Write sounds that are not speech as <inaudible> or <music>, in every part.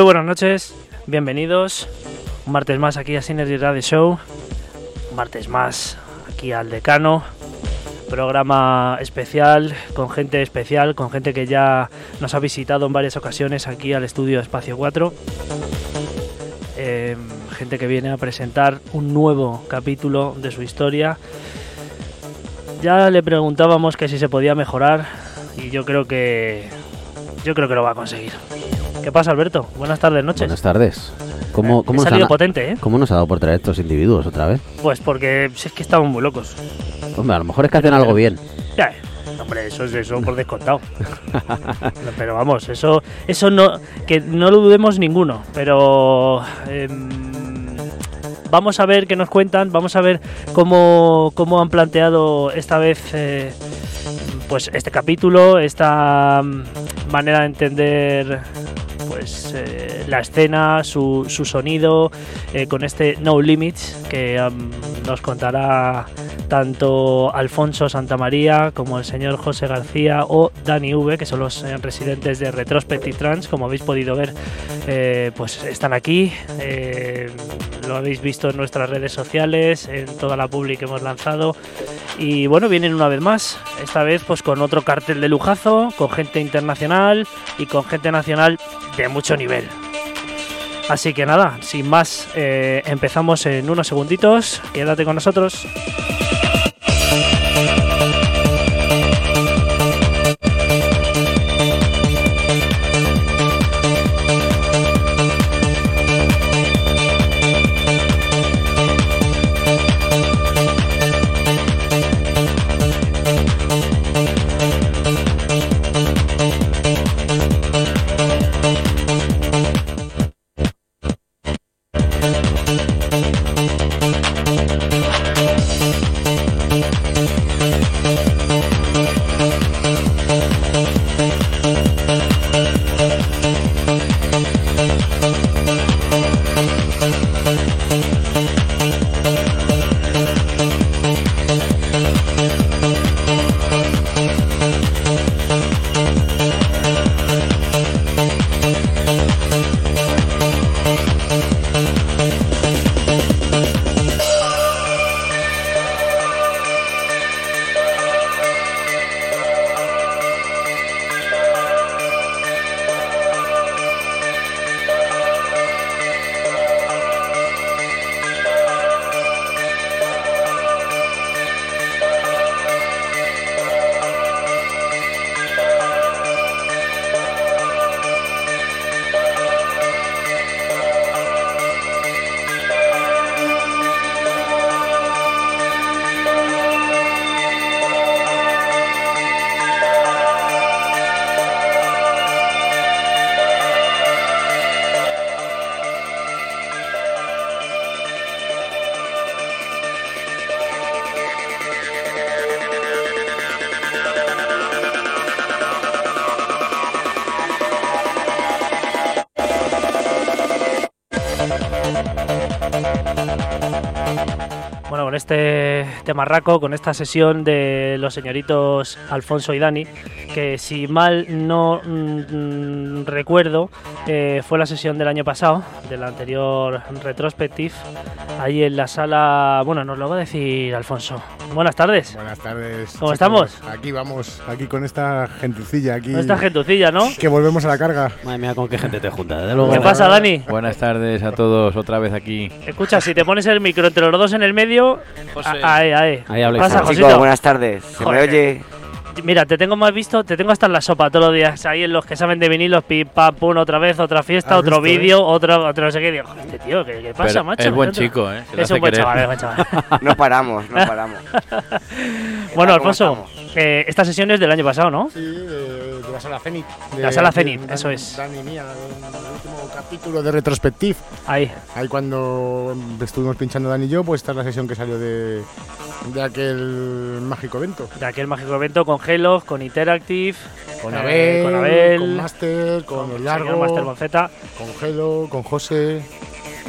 Muy buenas noches, bienvenidos. Un martes más aquí a Synergy Radio Show. Un martes más aquí al decano. Programa especial, con gente especial, con gente que ya nos ha visitado en varias ocasiones aquí al estudio Espacio 4. Eh, gente que viene a presentar un nuevo capítulo de su historia. Ya le preguntábamos que si se podía mejorar y yo creo que yo creo que lo va a conseguir. ¿Qué pasa, Alberto? Buenas tardes, noches. Buenas tardes. ¿Cómo, He cómo, nos han- potente, ¿eh? cómo nos ha dado por traer estos individuos otra vez? Pues porque si es que estamos muy locos. Hombre, a lo mejor es que hacen algo bien. Ya, eh, hombre, eso es eso por descontado. <laughs> Pero vamos, eso, eso no, que no lo dudemos ninguno. Pero em, vamos a ver qué nos cuentan, vamos a ver cómo, cómo han planteado esta vez, eh, pues este capítulo, esta mm, manera de entender, pues eh, la escena, su, su sonido, eh, con este No Limits que nos contará tanto Alfonso Santamaría como el señor José García o Dani V, que son los eh, residentes de Retrospective Trans, como habéis podido ver, eh, pues están aquí. eh, lo habéis visto en nuestras redes sociales, en toda la publi que hemos lanzado. Y bueno, vienen una vez más, esta vez pues con otro cartel de lujazo, con gente internacional y con gente nacional de mucho nivel. Así que nada, sin más, empezamos en unos segunditos. Quédate con nosotros. Temarraco, con esta sesión de los señoritos Alfonso y Dani, que si mal no mm, recuerdo, eh, fue la sesión del año pasado, de la anterior retrospective, ahí en la sala. Bueno, nos lo va a decir Alfonso. Buenas tardes. Buenas tardes. ¿Cómo chicos. estamos? Aquí vamos, aquí con esta gentucilla aquí. Esta gentucilla, ¿no? Que volvemos a la carga. Madre mía, con qué gente te juntas. ¿Qué pasa, Dani? Buenas tardes a todos, otra vez aquí. Escucha, si te pones el micro entre los dos en el medio. a- Ahí, ahí. Ahí habláis Pasa. Josito. Chicos, buenas tardes. ¿Se Joder. me oye? Mira, te tengo más visto, te tengo hasta en la sopa todos los días. Ahí en los que saben de vinilos, pim, pam, pum, otra vez, otra fiesta, ¿Has otro eh? vídeo, otro, otro no sé qué. Digo, "Joder, este tío, ¿qué, qué pasa, Pero macho? es buen chico, ¿eh? Es un buen querer. chaval, es buen chaval. <laughs> No paramos, no paramos. <laughs> bueno, ¿Cómo Alfonso, eh, esta sesión es del año pasado, ¿no? Sí, de, de la sala Zenit. De, La sala Dan- eso es. Dani y mía, el último capítulo de Retrospective. Ahí. Ahí cuando estuvimos pinchando Dani y yo, pues esta es la sesión que salió de, de aquel mágico evento. De aquel mágico evento con Halo, con Interactive, Con eh, Abel, con Abel, con Master, con, el señor Largo, Master Bonzeta. con Gelo, con José.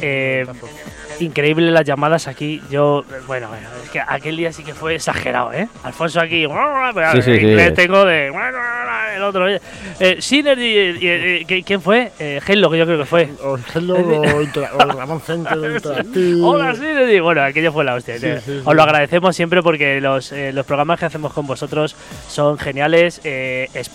Eh, increíble las llamadas aquí. Yo, eh, bueno, bueno, es que aquel día sí que fue exagerado, ¿eh? Alfonso aquí, Sí, sí, sí. inglés tengo de. el otro. Eh, Synergy, eh, eh, ¿qui- ¿quién fue? Eh, Hello, que yo creo que fue. O Hello <laughs> o, Ramón. Hola, Synergy. Bueno, aquello fue la hostia. Sí, eh. sí, sí. Os lo agradecemos siempre porque los, eh, los programas que hacemos con vosotros son geniales. Eh, es-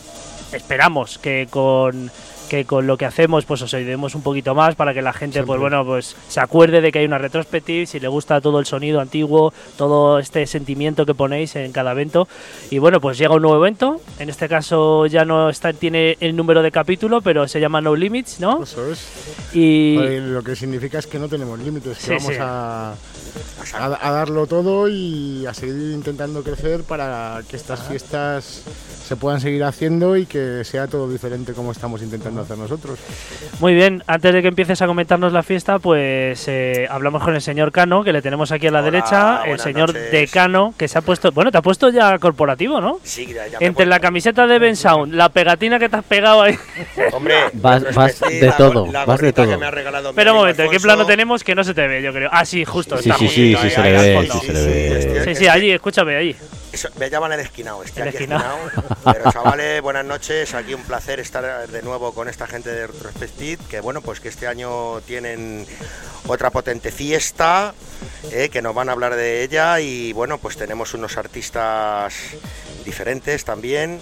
esperamos que con que con lo que hacemos pues os ayudemos un poquito más para que la gente pues bueno pues se acuerde de que hay una retrospective si le gusta todo el sonido antiguo todo este sentimiento que ponéis en cada evento. Y bueno pues llega un nuevo evento. En este caso ya no está tiene el número de capítulo pero se llama No Limits no Eso es. y Lo que significa es que no tenemos límites, que Sí, vamos sí. A, a, a darlo todo y a seguir intentando crecer para que estas fiestas se puedan seguir haciendo y que sea todo diferente como estamos intentando hacer nosotros. Muy bien, antes de que empieces a comentarnos la fiesta, pues eh, hablamos con el señor Cano, que le tenemos aquí a la Hola, derecha, el señor noches. Decano, que se ha puesto, bueno, te ha puesto ya corporativo, ¿no? Sí, ya, Entre la camiseta de Ben Sound, la pegatina que te has pegado ahí. <laughs> Hombre, Vas- de todo, la vas de todo. que me ha regalado mi Pero un momento, ¿en qué plano tenemos que no se te ve, yo creo? Ah, sí, justo. Sí, está sí, sí, ahí, sí, se le ve, sí, se le ve. Sí, sí, allí, escúchame, allí. Eso, me llaman el esquinao, estoy El aquí esquinao. esquinao. Pero chavales, buenas noches, aquí un placer estar de nuevo con esta gente de Retrospective, que bueno, pues que este año tienen otra potente fiesta, eh, que nos van a hablar de ella y bueno, pues tenemos unos artistas diferentes también.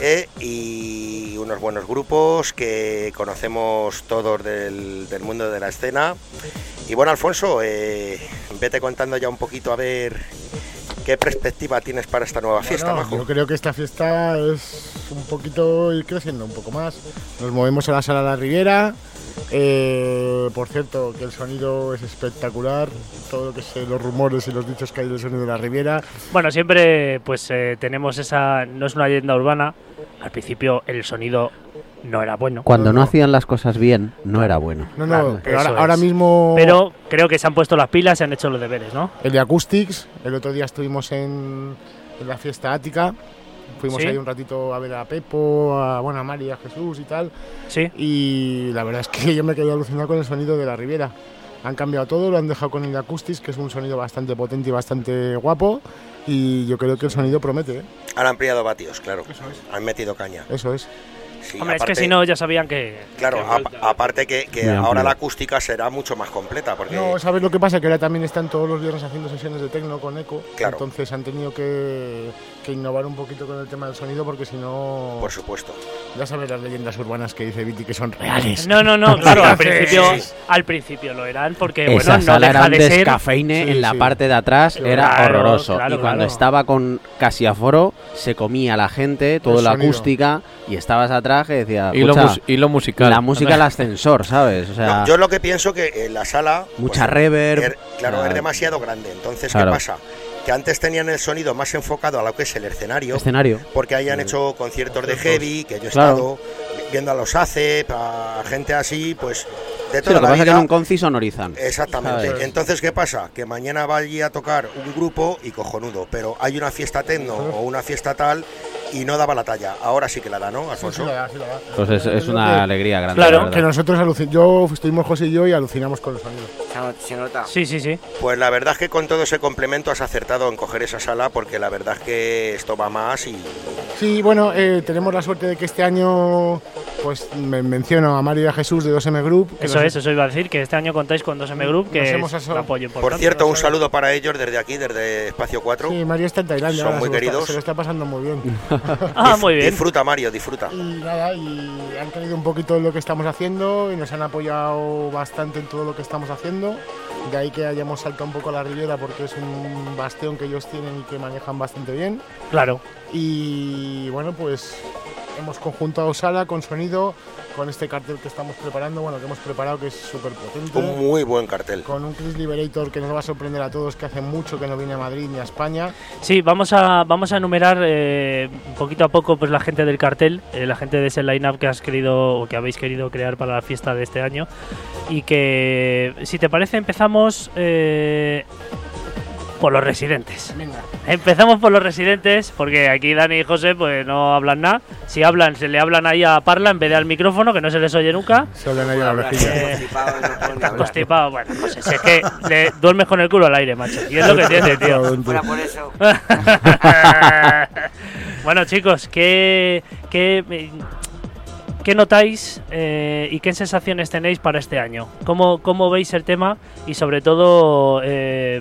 eh, y unos buenos grupos que conocemos todos del, del mundo de la escena. Y bueno, Alfonso, eh, vete contando ya un poquito a ver qué perspectiva tienes para esta nueva fiesta, Bueno, Majo. yo creo que esta fiesta es un poquito ir creciendo un poco más. Nos movemos a la sala La Riviera. Eh, por cierto, que el sonido es espectacular. Todo lo que sé, los rumores y los dichos que hay del sonido de la Riviera. Bueno, siempre pues eh, tenemos esa, no es una leyenda urbana, al principio el sonido no era bueno, Cuando no no. hacían las cosas bien, no era bueno. No, no, Claro, pero ahora, mismo. pero creo que se han puesto las pilas y han hecho los deberes, ¿no? El de Acoustics, el otro día estuvimos en, en la fiesta ática. Fuimos Sí. ahí un ratito a ver a Pepo, a, bueno, a Mari, a Jesús y tal. Sí. Y la verdad es que <laughs> yo me quedé alucinado con el sonido de la Riviera. Han cambiado todo, lo han dejado con el de Acoustics, que es un sonido bastante potente y bastante guapo. Y yo creo que el sonido promete, ¿eh? Han ampliado vatios, claro. Han metido caña. Eso es. Sí, Hombre, es que aparte- si no ya sabían que... Claro, que- a- aparte que, que ahora la acústica será mucho más completa, porque No, ¿sabes lo que pasa? Que ahora también están todos los viernes haciendo sesiones de tecno con eco. Claro. Entonces han tenido que, que innovar un poquito con el tema del sonido porque si no... por supuesto. Ya sabes las leyendas urbanas que dice Viti que son reales. No, no, no, <laughs> claro, al principio, al principio lo eran porque, Esa bueno, no sala era deja un de ser... descafeine Sí, en la sí. parte de atrás, Claro, era horroroso. claro, y cuando claro. estaba con casi aforo, se comía la gente, toda El la sonido. acústica, y estabas atrás que decía, Y lo, "Escucha, mus- y lo musical. la música al ascensor, ¿sabes? O sea, No, yo lo que pienso que en la sala... mucha pues, reverb. er- claro, es demasiado grande. Entonces, Claro. ¿qué pasa? Que antes tenían el sonido más enfocado a lo que es el escenario, escenario. porque ahí han hecho conciertos de heavy, que yo he Claro. estado viendo a los ACE, a gente así, pues de Sí, toda lo que la pasa es que vida. en un conci sonorizan. Exactamente. ¿Sabes? Entonces, ¿qué pasa? Que mañana va allí a tocar un grupo y cojonudo, pero hay una fiesta tecno o una fiesta tal y no daba la talla. Ahora sí que la da, ¿no, Sí, sí Alfonso? la da, sí la da. Pues es, una alegría grande. Claro. Que nosotros alucinamos. Yo estuvimos José y yo y alucinamos con el sonido. Se no- Se nota. Sí, sí, sí. Pues la verdad es que con todo ese complemento has acertado en coger esa sala porque la verdad es que esto va más y Sí, bueno, eh, tenemos la suerte de que este año, pues me menciono a Mario y a Jesús de 2M Group. que Eso nos- es, eso iba a decir, que este año contáis con 2M Group, que es hemos aso- un apoyo por cierto un saludo para ellos desde aquí, desde Espacio 4. Sí, Mario está en Tailandia. Son ahora, muy se lo está- queridos. se lo está pasando muy bien. <laughs> Ah, muy bien. Disfruta Mario, disfruta. Y nada, y han querido un poquito lo que estamos haciendo y nos han apoyado bastante en todo lo que estamos haciendo. De ahí que hayamos saltado un poco a la Riviera porque es un bastión que ellos tienen y que manejan bastante bien. Claro. Y bueno, pues hemos conjuntado sala con sonido, con este cartel que estamos preparando, bueno, que hemos preparado que es súper potente. Un muy buen cartel. Con un Chris Liberator que nos va a sorprender a todos, que hace mucho que no viene a Madrid ni a España. Sí, vamos a, vamos a enumerar eh, poquito a poco pues la gente del cartel, eh, la gente de ese line-up que has querido o que habéis querido crear para la fiesta de este año. Y que, si te parece, empezamos eh, por los residentes. Venga. Empezamos por los residentes, porque aquí Dani y José pues no hablan nada. Si hablan, se le hablan ahí a Parla en vez de al micrófono, que no se les oye nunca. Se hablan ahí a la orejilla. <laughs> Eh, constipado bueno, pues si es que le duermes con el culo al aire, macho. Y es lo que tiene, <laughs> tío. Fuera por eso. <laughs> Bueno, chicos, ¿qué, qué, qué notáis eh, y qué sensaciones tenéis para este año? ¿Cómo, cómo veis el tema? Y sobre todo, eh,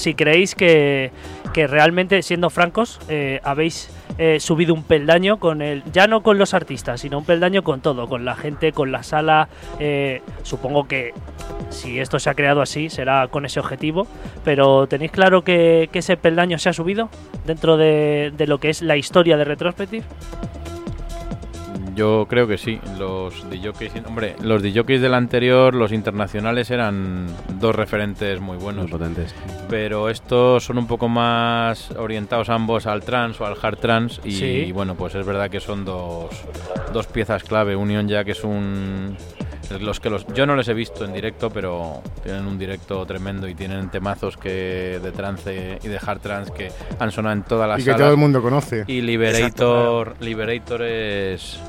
si creéis que, que realmente, siendo francos, eh, habéis eh, subido un peldaño con el. Ya no con los artistas, sino un peldaño con todo, con la gente, con la sala. eh, supongo que si esto se ha creado así, será con ese objetivo. Pero ¿tenéis claro que, ese peldaño se ha subido dentro de, de lo que es la historia de Retrospective? Yo creo que sí. Los DJs, hombre, los DJs del anterior, los internacionales eran dos referentes muy Muy buenos. potentes. Pero estos son un poco más orientados ambos al trans o al hard trans. Y Sí. bueno, pues es verdad que son dos, dos piezas clave. Union Jack es un. Los que los, yo no les he visto en directo, pero tienen un directo tremendo y tienen temazos que de trance y de hard trance que han sonado en todas las Y que salas. todo el mundo conoce. Y Liberator, Liberator es,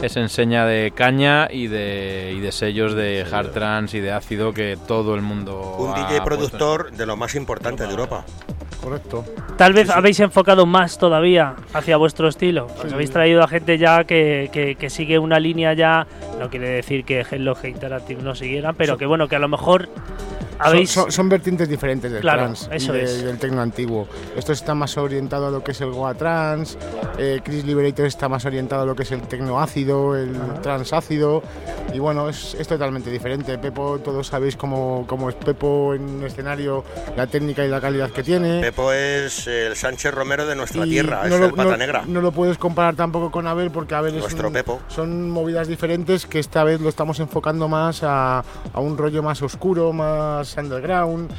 es enseña de caña y de, y de sellos de hard trance y de ácido que todo el mundo. Un ha DJ productor de lo más importante de Europa. Correcto. Tal vez habéis enfocado más todavía hacia vuestro estilo. Os habéis traído a gente ya que, que- que sigue una línea ya. No quiere decir que Hello Hey Interactive no siguieran, pero que bueno, que a lo mejor habéis. Son, son- son vertientes diferentes del Claro, trans eso y, de- es. del tecno antiguo. Esto está más orientado a lo que es el Goa trans, eh, Chris Liberator está más orientado a lo que es el tecno ácido, el trans ácido, y bueno, es, es totalmente diferente. Pepo, todos sabéis cómo, cómo es Pepo en un escenario, la técnica y la calidad que tiene. Pepo es el Sánchez Romero de nuestra Y tierra, no es lo- el pata no- negra. no lo puedes comparar tampoco con Abel porque Abel es Nuestro un- Pepo. son movidas diferentes que esta vez lo estamos enfocando más a, a un rollo más oscuro, más underground,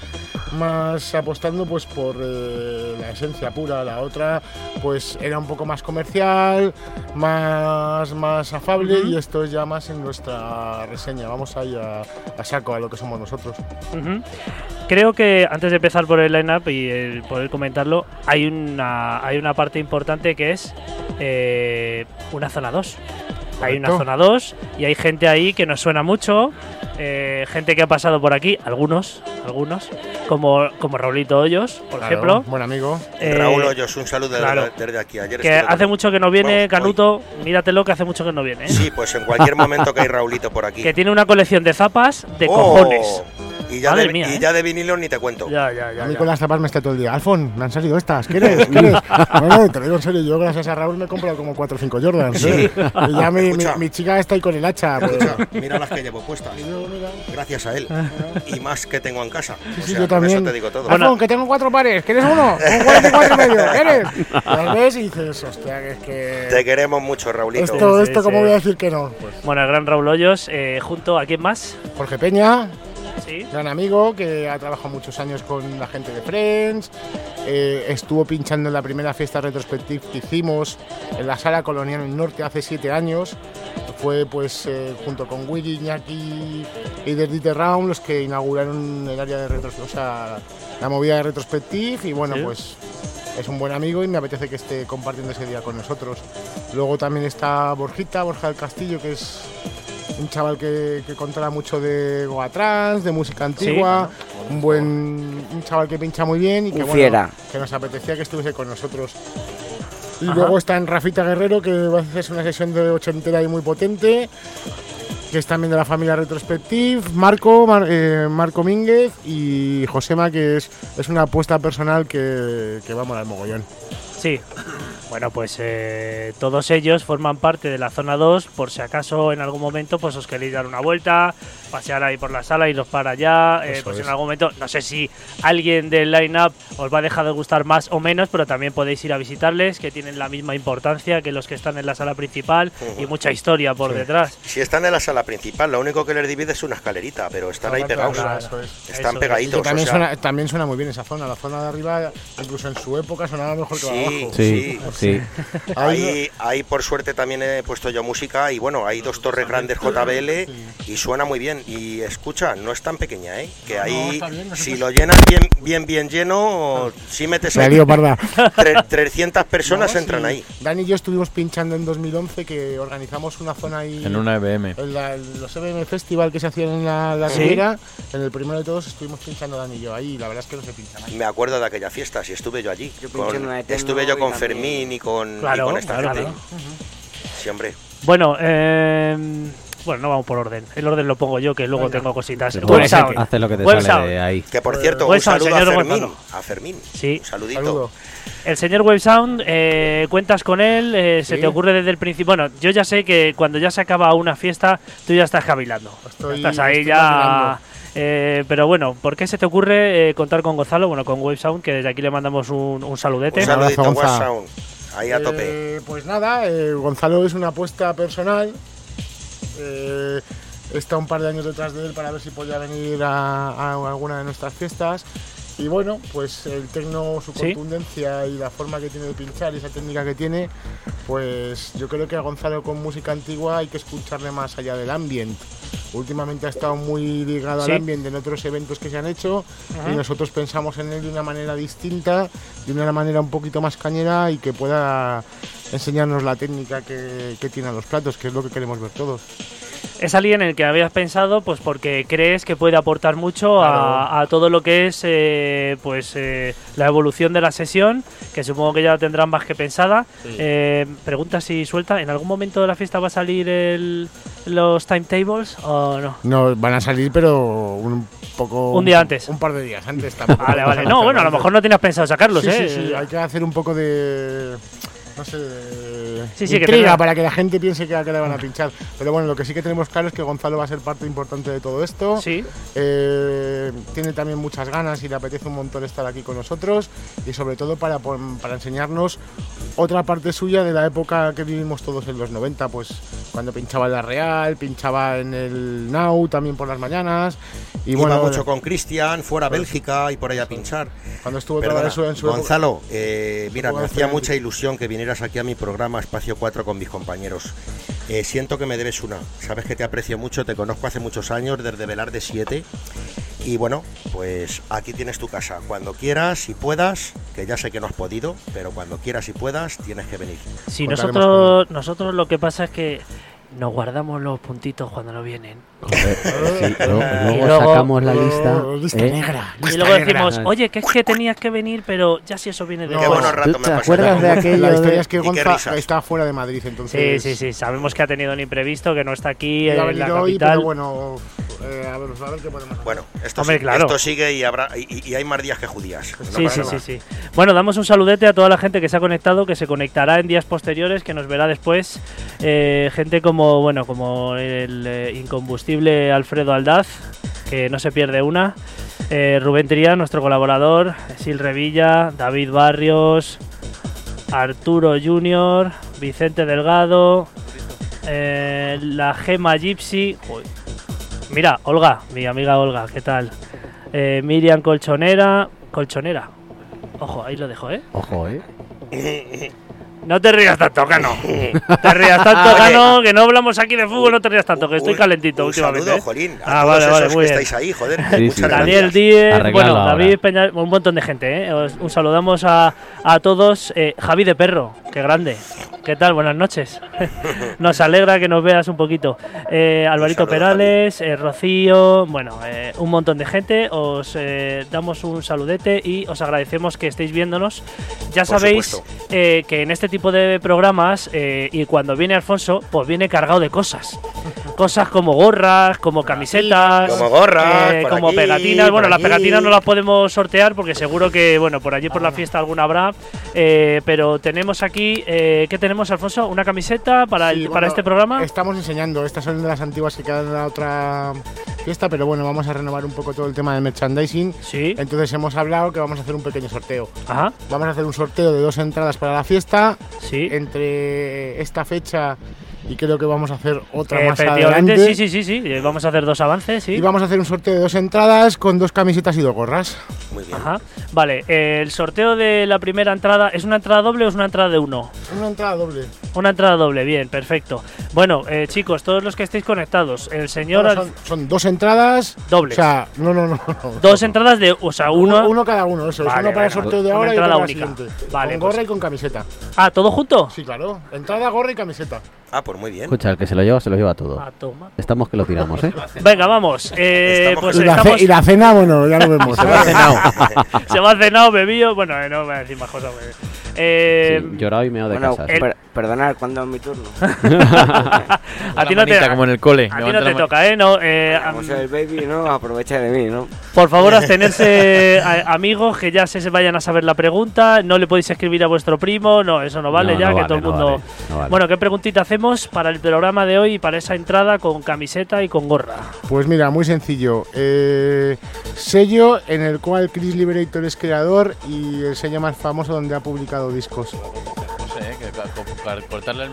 más apostando pues por eh, la esencia pura. La otra pues era un poco más comercial, más, más afable y esto es ya más en nuestra reseña. Vamos ahí a, a saco a lo que somos nosotros. Ujú. Creo que antes de empezar por el lineup y el poder comentarlo, hay una, hay una parte importante que es eh, una zona 2. Hay una zona 2 y hay gente ahí que nos suena mucho, eh, gente que ha pasado por aquí, algunos, algunos, como, como Raulito Hoyos, por Claro, ejemplo. Buen amigo. Eh, Raúl Hoyos, un saludo desde- claro. desde aquí. Ayer que hace mucho que no viene, Vamos, Canuto, míratelo que hace mucho que no viene. ¿eh? Sí, pues en cualquier momento que hay Raulito por aquí. <laughs> Que tiene una colección de zapas de ¡Oh! cojones. Y ya, Madre de, mía, y ¿eh? ya de vinilo ni te cuento. Ya, ya, ya. A mí ya. con las tapas me está todo el día. Alfon, me han salido estas. ¿Quieres? ¿Quieres? <laughs> no, no, te lo digo en serio. Yo, gracias a Raúl, me he comprado como 4 o 5 Jordans. ¿eh? Y ya mi, mi, mi chica está ahí con el hacha. pero- Escucha, mira las que llevo puestas. Gracias a él. Y más que tengo en casa. O sí, sea, yo también. eso te digo todo. Bueno. Que tengo cuatro pares. ¿Quieres uno? <laughs> Tengo 44 y medio. ¿Quieres? Las ves y dices, hostia, que es que. Te queremos mucho, Raulito. Esto, Sí, esto, sí, ¿cómo sí. voy a decir que no? Pues Bueno, el gran Raúl Hoyos, eh, junto a quién más? Jorge Peña, Sí. gran amigo que ha trabajado muchos años con la gente de Friends. eh, estuvo pinchando en la primera fiesta retrospectiva que hicimos en la sala colonial en Norte hace siete años. Fue pues eh, junto con Willy, Iñaki y The Dieter Round los que inauguraron el área de retrospectiva, o sea, la movida de retrospectiva y bueno Sí. pues es un buen amigo y me apetece que esté compartiendo ese día con nosotros. Luego también está Borjita, Borja del Castillo, que es un chaval que, que controla mucho de Goa Trans, de música antigua, un buen un chaval que pincha muy bien y que, bueno, que nos apetecía que estuviese con nosotros. Y Ajá. luego está en Rafita Guerrero, que va a hacer una sesión de ochentera y muy potente, que es también de la familia Retrospective, Marco, Mar- eh, Marco Mínguez y Josema, que es, es una apuesta personal que, que va a molar mogollón. Sí. Bueno, pues eh, todos ellos forman parte de la zona 2, por si acaso en algún momento pues os queréis dar una vuelta, pasear ahí por la sala, iros para allá, eh, pues es. en algún momento, no sé si alguien del line-up os va a dejar de gustar más o menos, pero también podéis ir a visitarles, que tienen la misma importancia que los que están en la sala principal y mucha historia por Sí. detrás. Si están en la sala principal, lo único que les divide es una escalerita, pero están ahí pegados. claro. Están Eso pegaditos. también, o sea, suena, también suena muy bien esa zona. La zona de arriba, incluso en su época, sonaba mejor que la de Sí, abajo. Sí, sí. <laughs> Ahí- Ahí, ahí por suerte también he puesto yo música y bueno, hay dos torres grandes JBL y suena muy bien. Y escucha, no es tan pequeña, ¿eh? Que ahí, bien, si lo llenas bien, bien, bien lleno, si metes Me ahí lío parda. tre- 300 personas No, entran sí. ahí. Dani y yo estuvimos pinchando en 2011 que organizamos una zona ahí. En una EBM. en la- en los EBM Festival que se hacían en la, la Sí. En el primero de todos estuvimos pinchando Dani y yo ahí, la verdad es que no se pincha nada. Me acuerdo de aquella fiesta, si estuve yo allí. Yo Con- techno estuve yo y con también- Fermín y con, y Claro, con esta claro, gente. claro. Sí, hombre. Bueno, eh, bueno, no vamos por orden. El orden lo pongo yo, que luego Venga. tengo cositas. Sound. hace lo que te sale Sound. de ahí. Que por cierto, Pues un saludo a señor Fermín. Gonzalo. A Fermín. Sí. Un saludito. Saludo. El señor Web Sound, eh, cuentas con él, eh, se Sí. te ocurre desde el principio. Bueno, yo ya sé que cuando ya se acaba una fiesta, tú ya estás cavilando. Estoy- estás ahí estoy ya. eh, pero bueno, ¿por qué se te ocurre eh, contar con Gonzalo? Bueno, con Wave Sound, que desde aquí le mandamos un, un saludete. Un abrazo, saludito, Gonza. West Sound. Ahí a tope. Eh, pues nada, eh, Gonzalo es una apuesta personal. Eh, estado un par de años detrás de él para ver si podía venir a alguna de nuestras fiestas. Y bueno, pues el tecno, su Sí. contundencia y la forma que tiene de pinchar y esa técnica que tiene, pues yo creo que a Gonzalo con música antigua hay que escucharle más allá del ambient. Últimamente ha estado muy ligado Sí. al ambient en otros eventos que se han hecho y nosotros pensamos en él de una manera distinta, de una manera un poquito más cañera y que pueda enseñarnos la técnica que, que tienen los platos, que es lo que queremos ver todos. Es alguien en el que habías pensado, pues porque crees que puede aportar mucho a, a todo lo que es eh, pues eh, la evolución de la sesión, que supongo que ya la tendrán más que pensada. Eh, pregunta si suelta, ¿en algún momento de la fiesta va a salir el, los timetables o no? No, van a salir, pero un poco... Un día antes. Un par de días antes tampoco. Vale, vale. <laughs> No, bueno, a lo mejor no tenías pensado sacarlos, Sí, ¿eh? sí, sí, hay que hacer un poco de... No sé, de Sí, sí, intriga para que la gente piense que, que le van a pinchar. Pero bueno, lo que sí que tenemos claro es que Gonzalo va a ser parte importante de todo esto. Sí, Eh, tiene también muchas ganas y le apetece un montón estar aquí con nosotros y sobre todo para, para enseñarnos otra parte suya de la época que vivimos todos en los 90, pues cuando pinchaba en la Real, pinchaba en el Now también por las mañanas y Iba bueno, mucho con Cristian, fuera a Bélgica y por ahí a pinchar. cuando estuvo Perdona, en su Gonzalo, eh, mira, me hacía mucha ilusión que vinieras aquí a mi programa Espacio 4 con mis compañeros. Eh, siento que me debes una. Sabes que te aprecio mucho, te conozco hace muchos años, desde Velar de 7. Y bueno, pues aquí tienes tu casa. Cuando quieras y puedas, que ya sé que no has podido, pero cuando quieras y puedas, tienes que venir. sí Contaremos nosotros, nosotros lo que pasa es que nos guardamos los puntitos cuando <laughs> no vienen. Sí, luego, Y luego luego- sacamos la lista. Oh, lista ¿eh? negra. Y luego negra. decimos, oye, que es que tenías que venir, pero ya si eso viene buenos ratos ¿Tú te acuerdas de aquello La historia de- es que Gonza está fuera de Madrid, Sí, entonces sí, sí, sabemos que ha tenido un imprevisto, que no está aquí en la hoy, capital. pero bueno, eh, a ver, a ver qué podemos hacer. Bueno, esto, Hombre, sí- claro. esto sigue y, habrá, y, y hay más días que judías. No Sí, sí, sí, sí. Bueno, damos un saludete a toda la gente que se ha conectado, que se conectará en días posteriores, que nos verá después. Eh, gente como, bueno, como el eh, incombustible Alfredo Aldaz, que no se pierde una. Eh, Rubén Tría, nuestro colaborador. Sil Revilla, David Barrios, Arturo Junior, Vicente Delgado, eh, la Gema Gypsy. Mira, Olga, mi amiga Olga, ¿qué tal? Eh, Miriam Colchonera. Colchonera. Ojo, ahí lo dejo, ¿eh? Ojo, ¿eh? <laughs> No te rías tanto, Cano. <laughs> Te rías tanto, Oye. Cano, que no hablamos aquí de fútbol, no te rías tanto, que estoy Un- calentito un últimamente. saludo, ¿eh? Jolín, a Ah, todos vale, vale, esos muy que bien. estáis ahí, joder. Sí, muchas sí. Daniel. Díez, bueno, ahora. David Peña, un montón de gente, ¿eh? Os- Un saludamos a, a todos. Eh, Javi de Perro, qué grande. ¿Qué tal? Buenas noches. <laughs> nos alegra que nos veas un poquito. Eh, Alvarito saludo, Perales, eh, Rocío, bueno, eh, un montón de gente. Os eh, damos un saludete y os agradecemos que estéis viéndonos. Ya Por sabéis eh, que en este tipo de programas eh, y cuando viene Alfonso, pues viene cargado de cosas. <laughs> Cosas como gorras, como camisetas, Como gorras, por como aquí, pegatinas. Bueno, las pegatinas no las podemos sortear porque seguro que, bueno, por allí por la fiesta alguna habrá. Eh, pero tenemos aquí, eh, ¿qué tenemos, Alfonso? ¿Una camiseta para, Sí, el- para este programa? Estamos enseñando, estas son de las antiguas que quedan en la otra fiesta, pero bueno, vamos a renovar un poco todo el tema de merchandising. Sí. Entonces hemos hablado que vamos a hacer un pequeño sorteo. Ajá. Vamos a hacer un sorteo de dos entradas para la fiesta Sí. entre esta fecha y creo que vamos a hacer otra más Efectivamente, adelante. sí, sí, sí, sí. Eh, Vamos a hacer dos avances, sí. Y vamos a hacer un sorteo de dos entradas con dos camisetas y dos gorras. Muy bien. Ajá. Vale, eh, el sorteo de la primera entrada, ¿es una entrada doble o es una entrada de uno? Una entrada doble. Una entrada doble, bien, perfecto. Bueno, eh, chicos, todos los que estéis conectados, el señor Bueno, son, son dos entradas. Dobles. O sea, no, no, no. no. dos entradas de, o sea, uno, Uno, uno cada uno, eso. es. Vale, uno para el sorteo de ahora y otro para el única. siguiente. Vale, con pues- gorra y con camiseta. Ah, todo junto. Sí, claro. Entrada, gorra y camiseta. Ah, pues muy bien. Escucha, el que se lo lleva, se lo lleva todo. Ah, toma. Estamos que lo tiramos, ¿eh? <laughs> Venga, vamos. Eh, pues y, la ce- estamos, y la cena, bueno, ya lo vemos. Se ha cenado. <laughs> se va cenado, bebido. Bueno, eh, no voy a decir más cosas. porque- Eh, Sí, llorado y meado de Bueno, casa. el- per- perdonad, ¿cuándo es mi turno? <laughs> a ti no te, como en el cole. a ti no te toca, ¿eh? No, eh, Como soy el baby, ¿no? Aprovecha de mí, ¿no? por favor, <laughs> abstenerse amigos que ya se vayan a saber la pregunta. No le podéis escribir a vuestro primo. No, eso no vale No, ya, no que vale, todo el no mundo. vale, no vale. Bueno, ¿qué preguntita hacemos para el programa de hoy y para esa entrada con camiseta y con gorra? Pues mira, muy sencillo. Eh, sello en el cual Chris Liberator es creador y el sello más famoso donde ha publicado discos. No cortarle el.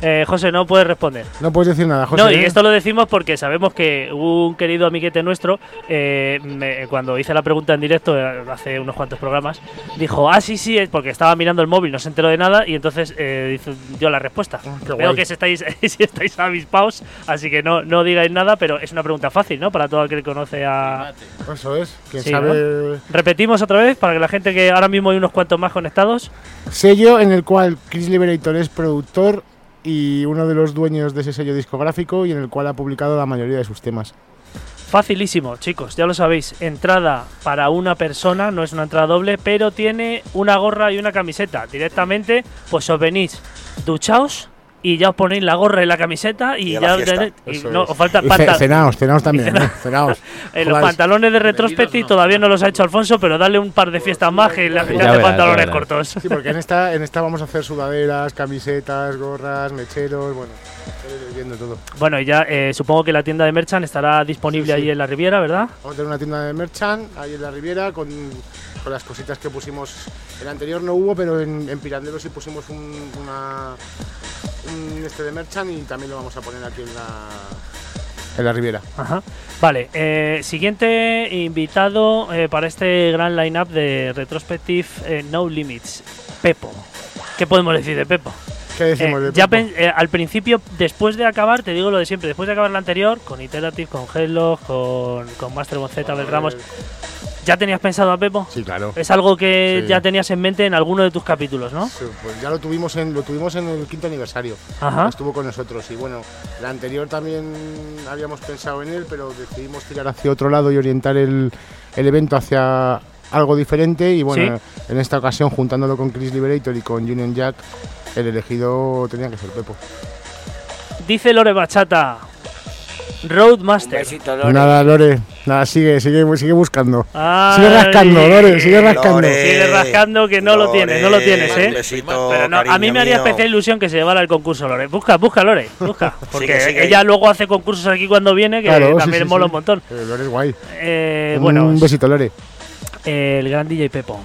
Eh, José, no puedes responder. No puedes decir nada, José. No, y ¿eh? esto lo decimos porque sabemos que un querido amiguete nuestro, eh, me- cuando hice la pregunta en directo hace unos cuantos programas, dijo, ah, sí, sí, porque estaba mirando el móvil, no se enteró de nada y entonces eh, dio la respuesta. Ah, Veo guay. que si estáis, <laughs> si estáis avispaos, así que no, no digáis nada, pero es una pregunta fácil, ¿no? Para todo el que conoce a... Eso es. Sí, sabe. Repetimos otra vez para que la gente que ahora mismo hay unos cuantos más conectados. Sello en el cual Chris Liberator es productor y uno de los dueños de ese sello discográfico y en el cual ha publicado la mayoría de sus temas. Facilísimo, chicos, ya lo sabéis. Entrada para una persona, no es una entrada doble, pero tiene una gorra y una camiseta. Directamente, pues os venís duchaos y ya os ponéis la gorra y la camiseta y, Y ya la tenéis- y no, os falta Y ce- panta- cenaos, cenaos también, Y ¿eh? <laughs> cenaos. eh, los pantalones de retrospective Bebidos no. todavía no los ha hecho Alfonso, pero dale un par de fiestas más que le Ya hace verás, pantalones cortos. Sí, porque en esta, en esta vamos a hacer sudaderas, camisetas, gorras, mecheros, bueno, todo. Bueno, y ya eh, supongo que la tienda de Merchant estará disponible Sí, sí. ahí en la Riviera, ¿verdad? Vamos a tener una tienda de merchant ahí en la Riviera con, con las cositas que pusimos. El anterior no hubo, pero en, en Pirandello sí pusimos un, una, un este de merchant y también lo vamos a poner aquí en la, en la Riviera. Ajá. Vale, eh, siguiente invitado eh, para este gran line-up de Retrospective eh, No Limits, Pepo. ¿Qué podemos decir de Pepo? ¿Qué decimos de ya Pepo? eh, al principio, después de acabar, te digo lo de siempre, después de acabar la anterior, con Iterative, con Hello, con, con Master Bonzeta, Abel Ramos, ¿ya tenías pensado a Pepo? Sí, claro. Es algo que Sí. ya tenías en mente en alguno de tus capítulos, ¿no? Sí, pues ya lo tuvimos en lo tuvimos en el quinto aniversario. Ajá. Estuvo con nosotros y bueno, la anterior también habíamos pensado en él, pero decidimos tirar hacia otro lado y orientar el, el evento hacia algo diferente y bueno, en esta ocasión juntándolo con Chris Liberator y con Union Jack, el elegido tenía que ser Pepo. Dice Lore Bachata, Roadmaster. besito, Lore. Nada, Lore, nada, sigue, sigue, sigue buscando. Ay, Sigue rascando, Lore, sigue rascando. Lore, Sigue rascando que no lo tienes, no lo tienes, ¿eh? un besito, Pero no, a mí me haría mío. especial ilusión que se llevara el concurso Lore. Busca, busca Lore, busca. <laughs> Porque Sigue, sigue ella luego hace concursos aquí cuando viene, que Claro, también sí, mola sí. un montón. Eh, Lore es guay. Eh, Un bueno, besito, Lore. el gran DJ Pepo.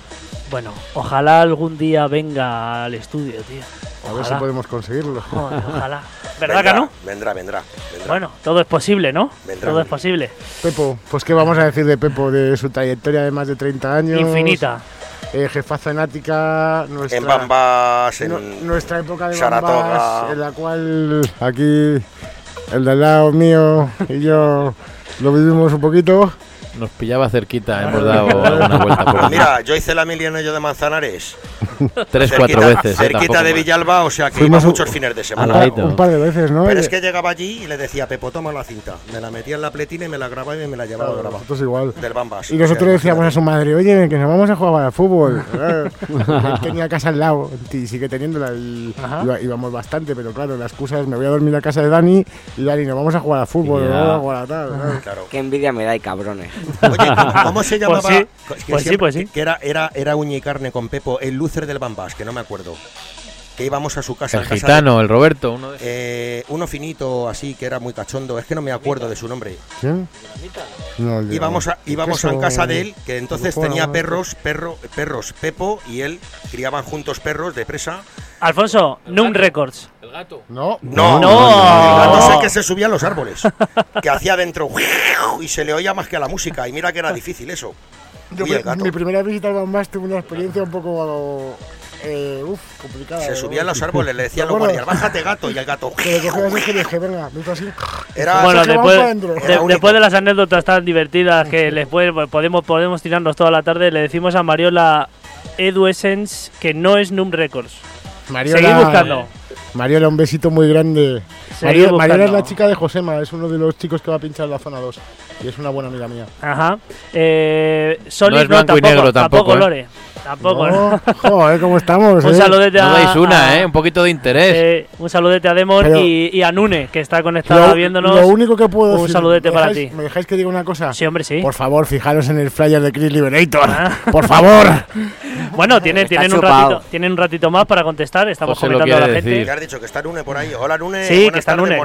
Bueno, ojalá algún día venga al estudio, tío. A ver si podemos conseguirlo. Joder, <laughs> ojalá. ¿Verdad Vendrá, que no? Vendrá, vendrá. vendrá. Bueno, todo es posible, ¿no? Vendrá. Todo es posible. Pepo, pues qué vamos a decir de Pepo, de su trayectoria de más de 30 años. Infinita. Eh, jefazo en Ática, nuestra, en Bambas, en nuestra época de Saratoga. Bambas, en la cual aquí el de al lado mío y yo lo vivimos un poquito. Nos pillaba cerquita, hemos dado alguna vuelta por mira, yo hice la milenio de Manzanares. <laughs> Tres, cerquita- cuatro veces. eh, Cerquita tampoco de más. Villalba, o sea que Fuimos iba muchos fines de semana. Un par de veces, ¿no? Pero Y- es que llegaba allí y le decía, Pepo, toma la cinta. Me la metía en la pletina y me la grababa y me la llevaba Claro, nosotros igual. Del Bambas. Y nosotros decíamos a su madre, oye, que nos vamos a jugar al fútbol. <laughs> Tenía casa al lado y sigue teniéndola. Y Ajá. íbamos bastante, pero claro, la excusa es me voy a dormir a casa de Dani y Dani, nos vamos a jugar al fútbol, nos vamos a jugar a tal. claro. Qué envidia me dais, cabrones. Oye, ¿cómo, cómo se <laughs> llamaba? sí, Que pues sí, pues sí. Que era, era, era uña y carne con Pepo, el Lucer del Bambas, que no me acuerdo. Que íbamos a su casa. El a casa de- gitano, el Roberto, uno de eh, uno finito así, que era muy cachondo. Es que no me acuerdo de su nombre. ¿Quién? No, el de- Íbamos a, íbamos a casa de él, que entonces tenía perros, perro, perros Pepo y él criaban juntos perros de presa. Alfonso, Num Records. El gato. No, No, No. no sé que se subía a los árboles, que hacía dentro <laughs> y se le oía más que a la música. Y mira que era difícil eso. Yo Uy, mi- el gato. mi primera visita al Bambas tuve una experiencia un poco eh, uf, complicada. Se subía a los árboles, le decían ¿Te los guardias, bájate gato, y el gato. <laughs> Era, Bueno, después, de- después de las anécdotas tan divertidas que después podemos, podemos tirarnos toda la tarde, le decimos a Mariola Edu Essence que no es Num Records. Mariola, Seguid buscando. Mariola, un besito muy grande. Mariola, Mariola es la chica de Josema, es uno de los chicos que va a pinchar la zona 2. Y es una buena amiga mía. Ajá. Eh, Solid No es blanco y tampoco, negro tampoco, ¿eh? Lore. Tampoco, No, ¿no? Joder, ¿cómo estamos? Un eh? saludete a, No dais una, a- ¿eh? Un poquito de interés. eh, un saludete a Demon Pero- y, y a Nune, que está conectada Lo, viéndonos. lo único que puedo un decir. saludete ¿me para dejáis- ti. ¿Me dejáis que diga una cosa? Sí, hombre, sí. Por favor, fijaros en el flyer de Chris Liberator. Ah. Por favor. <laughs> Bueno, tienen, tienen, un ratito, tienen un ratito más para contestar. Estamos José lo comentando a la gente. decir. ¿Qué has dicho? Que está Nune por ahí. Hola Nune. Sí, que está Nune,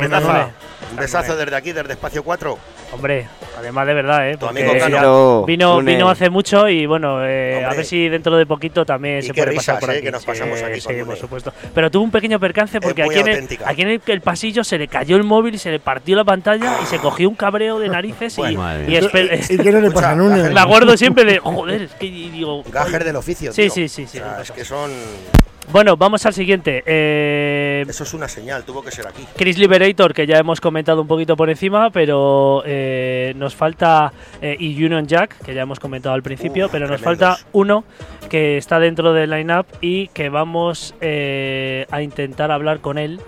Un besazo desde aquí, desde Espacio 4. Hombre, además de verdad, ¿eh? Tu amigo Cano. vino, vino hace mucho y bueno, eh, a ver si dentro de poquito también Y se qué puede pasar risas, por eh, aquí. que nos pasamos aquí sí, con por supuesto. Pero tuvo un pequeño percance porque aquí, en el, aquí en el, el pasillo se le cayó el móvil y se le partió la pantalla y se cogió un cabreo de narices y, Bueno. Y espe- ¿Y qué no le pasa me acuerdo siempre de, joder, es que y digo... Gajer del oficio. Sí, tío. sí, sí, sí, O sea, sí, es sí. que son. Bueno, vamos al siguiente. Eh, Eso es una señal, tuvo que ser aquí. Chris Liberator, que ya hemos comentado un poquito por encima, pero eh, nos falta. eh, y Union Jack, que ya hemos comentado al principio, Uf, pero nos tremendos. falta uno que está dentro del line-up y que vamos a intentar hablar con él.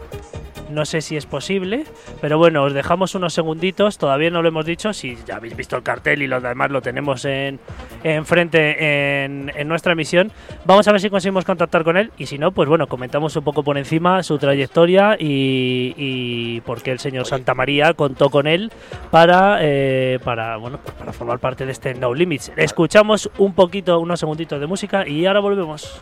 No sé si es posible, pero bueno, os dejamos unos segunditos. Todavía no lo hemos dicho. Si ya habéis visto el cartel y lo demás lo tenemos en enfrente en, en nuestra emisión, vamos a ver si conseguimos contactar con él. Y si no, pues bueno, comentamos un poco por encima su trayectoria y, y por qué el señor. Santa María contó con él para, eh, para, bueno, pues para formar parte de este No Limits. Escuchamos un poquito, unos segunditos de música y ahora volvemos.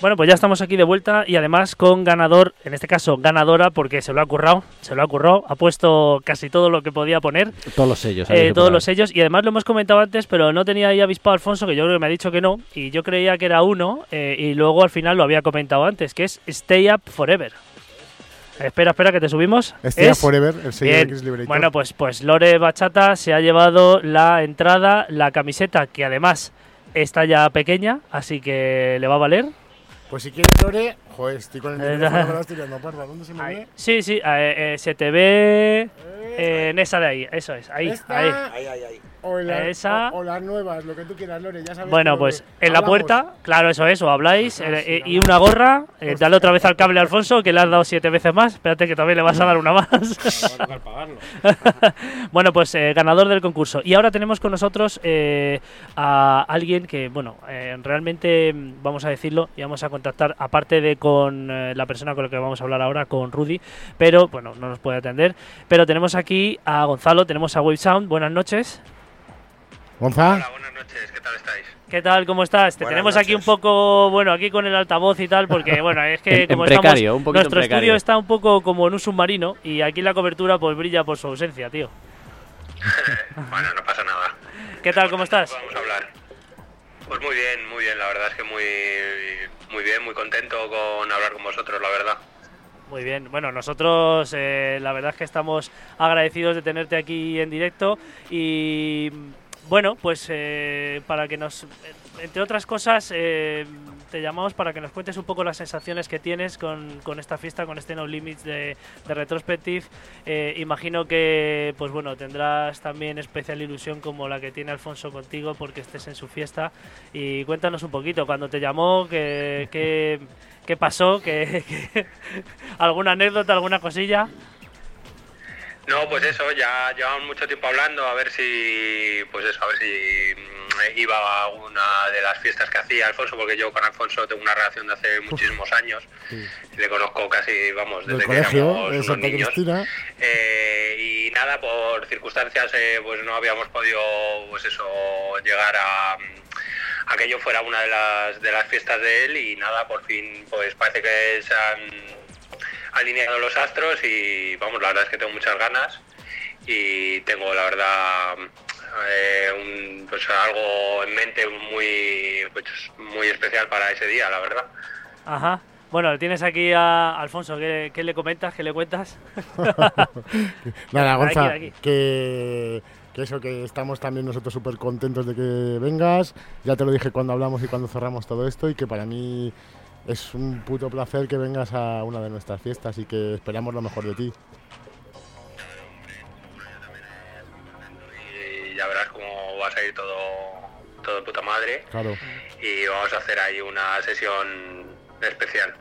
Bueno, pues ya estamos aquí de vuelta y además con ganador, en este caso ganadora, porque se lo ha currado, se lo ha currado, ha puesto casi todo lo que podía poner, Todos los sellos. eh, todos los sellos, y además lo hemos comentado antes, pero no tenía ahí avispado Alfonso, que yo creo que me ha dicho que no, y yo creía que era uno, eh, y luego al final lo había comentado antes, que es Stay Up Forever. Espera, espera, que te subimos. Este Es- Forever, el sello de. Chris Liberator. Bueno, pues, pues Lore Bachata se ha llevado la entrada, la camiseta, que además está ya pequeña, así que le va a valer. Pues si quieres, Lore. Joder, estoy con el Eh, micrófono, estoy tirando, parda. ¿Dónde se me Ahí. ve? Sí, sí, eh, eh, se te ve eh, en esa de ahí, eso es, ahí, Esta ahí. Ahí, ahí, ahí. O, en la- Esa. o, o las nuevas, lo que tú quieras, Lore. Ya sabes Bueno, que pues en la hablamos. puerta, claro, eso es, o habláis, Ah, eh, sí, eh, y una gorra, eh, dale otra vez al cable a Alfonso, que le has dado siete veces más, espérate que también le vas a dar una más. <laughs> <laughs> bueno, pues eh, ganador del concurso. Y ahora tenemos con nosotros eh, a alguien que, bueno, eh, realmente, mm, vamos a decirlo, y vamos a contactar, aparte de con eh, la persona con la que vamos a hablar ahora, con Rudy, pero, bueno, no nos puede atender. Pero tenemos aquí a Gonzalo, tenemos a Wave Sound, buenas noches. Gonza, buenas noches, ¿qué tal estáis? ¿Qué tal? ¿Cómo estás? Te Buenas tenemos aquí un poco, bueno, aquí con el altavoz y tal, porque, <laughs> bueno, es que En- en como precario, estamos, un poquito en nuestro precario. estudio está un poco como en un submarino y aquí la cobertura pues brilla por su ausencia, tío. <laughs> <laughs> bueno, no pasa nada. ¿Qué tal? ¿Cómo estás? Vamos a hablar. Pues muy bien, muy bien, la verdad es que muy, muy bien, muy contento con hablar con vosotros, la verdad. Muy bien. Bueno, nosotros eh, la verdad es que estamos agradecidos de tenerte aquí en directo y bueno, pues eh, para que nos, entre otras cosas, eh, te llamamos para que nos cuentes un poco las sensaciones que tienes con, esta fiesta, con este No Limits de, de Retrospective. Eh, imagino que, pues bueno, tendrás también especial ilusión como la que tiene Alfonso contigo porque estés en su fiesta. Y cuéntanos un poquito, cuando te llamó, qué pasó, que- <laughs> alguna anécdota, alguna cosilla. No, pues eso, ya llevamos mucho tiempo hablando, a ver si, pues eso, a ver si mm, iba a una de las fiestas que hacía Alfonso, porque yo con Alfonso tengo una relación de hace muchísimos años, le conozco casi, vamos, desde que colegio éramos de unos Santa niños. Cristina. Eh, y nada, por circunstancias, eh, pues no habíamos podido, pues eso, llegar a, a que yo fuera una de las, de las fiestas de él y nada, por fin, pues parece que se han alineado los astros y vamos, la verdad es que tengo muchas ganas y tengo la verdad eh, un- pues algo en mente muy, pues, muy especial para ese día, la verdad. Ajá. Bueno, tienes aquí a Alfonso, ¿qué, qué le comentas? ¿Qué le cuentas? <laughs> Nada, Aquí, Gonza, aquí. que, que eso, que estamos también nosotros súper contentos de que vengas. Ya te lo dije cuando hablamos y cuando cerramos todo esto y que para mí es un puto placer que vengas a una de nuestras fiestas y que esperamos lo mejor de ti. Y ya verás cómo va a salir todo, todo de puta madre. Claro. y vamos a hacer ahí una sesión especial.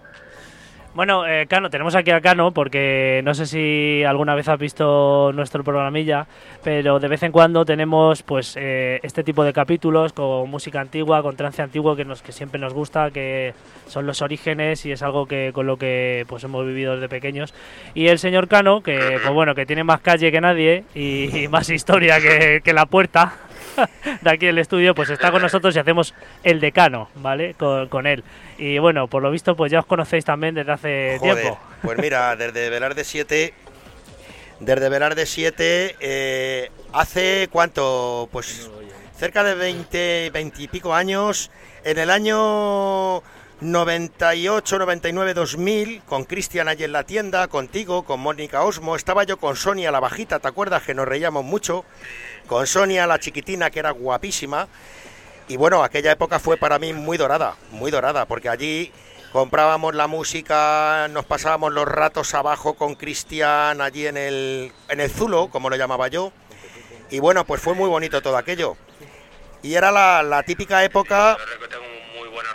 Bueno, eh, Cano, tenemos aquí a Cano porque no sé si alguna vez has visto nuestro programilla, pero de vez en cuando tenemos pues eh, este tipo de capítulos con música antigua, con trance antiguo que nos que siempre nos gusta, que son los orígenes y es algo que con lo que pues hemos vivido desde pequeños. Y el señor Cano, que pues bueno, que tiene más calle que nadie y, más historia que la puerta <laughs> de aquí el estudio, pues está con nosotros y hacemos el decano, ¿vale? Con, con él. Y bueno, por lo visto, pues ya os conocéis también desde hace Joder, tiempo. pues mira, desde Velarde 7, desde Velarde 7, eh, hace cuánto, pues cerca de 20, 20 y pico años, en el año 98, 99, 2000, con Cristian allí en la tienda, contigo, con Mónica Osmo, estaba yo con Sonia la bajita, ¿te acuerdas? Que nos reíamos mucho, con Sonia la chiquitina, que era guapísima. Y bueno, aquella época fue para mí muy dorada, muy dorada, porque allí comprábamos la música, nos pasábamos los ratos abajo con Cristian allí en el, en el Zulo, como lo llamaba yo. Y bueno, pues fue muy bonito todo aquello. Y era la, la típica época... Yo creo que tengo muy buenos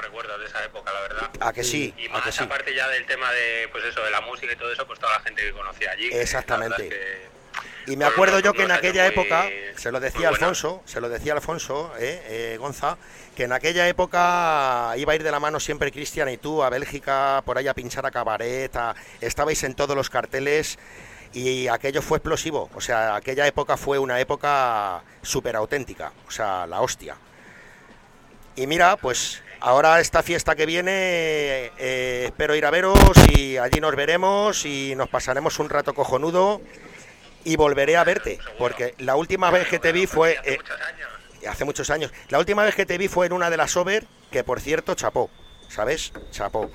la verdad. ¿A que sí? Y ¿A más que sí? aparte ya del tema de, pues eso, de la música y todo eso, pues toda la gente que conocía allí. Exactamente. que- Y me acuerdo yo que en aquella muy- época, se lo decía buena. Alfonso, se lo decía Alfonso, eh, eh, Gonza, que en aquella época iba a ir de la mano siempre Cristian y tú a Bélgica, por ahí a pinchar a cabaret, a- estabais en todos los carteles y aquello fue explosivo. O sea, aquella época fue una época súper auténtica, o sea, la hostia. Y mira, pues ahora esta fiesta que viene, eh, espero ir a veros y allí nos veremos y nos pasaremos un rato cojonudo y volveré a verte, porque la última vez que te vi fue... Hace eh, muchos años. hace muchos años. La última vez que te vi fue en una de las over, que por cierto chapó, ¿sabes? Chapó.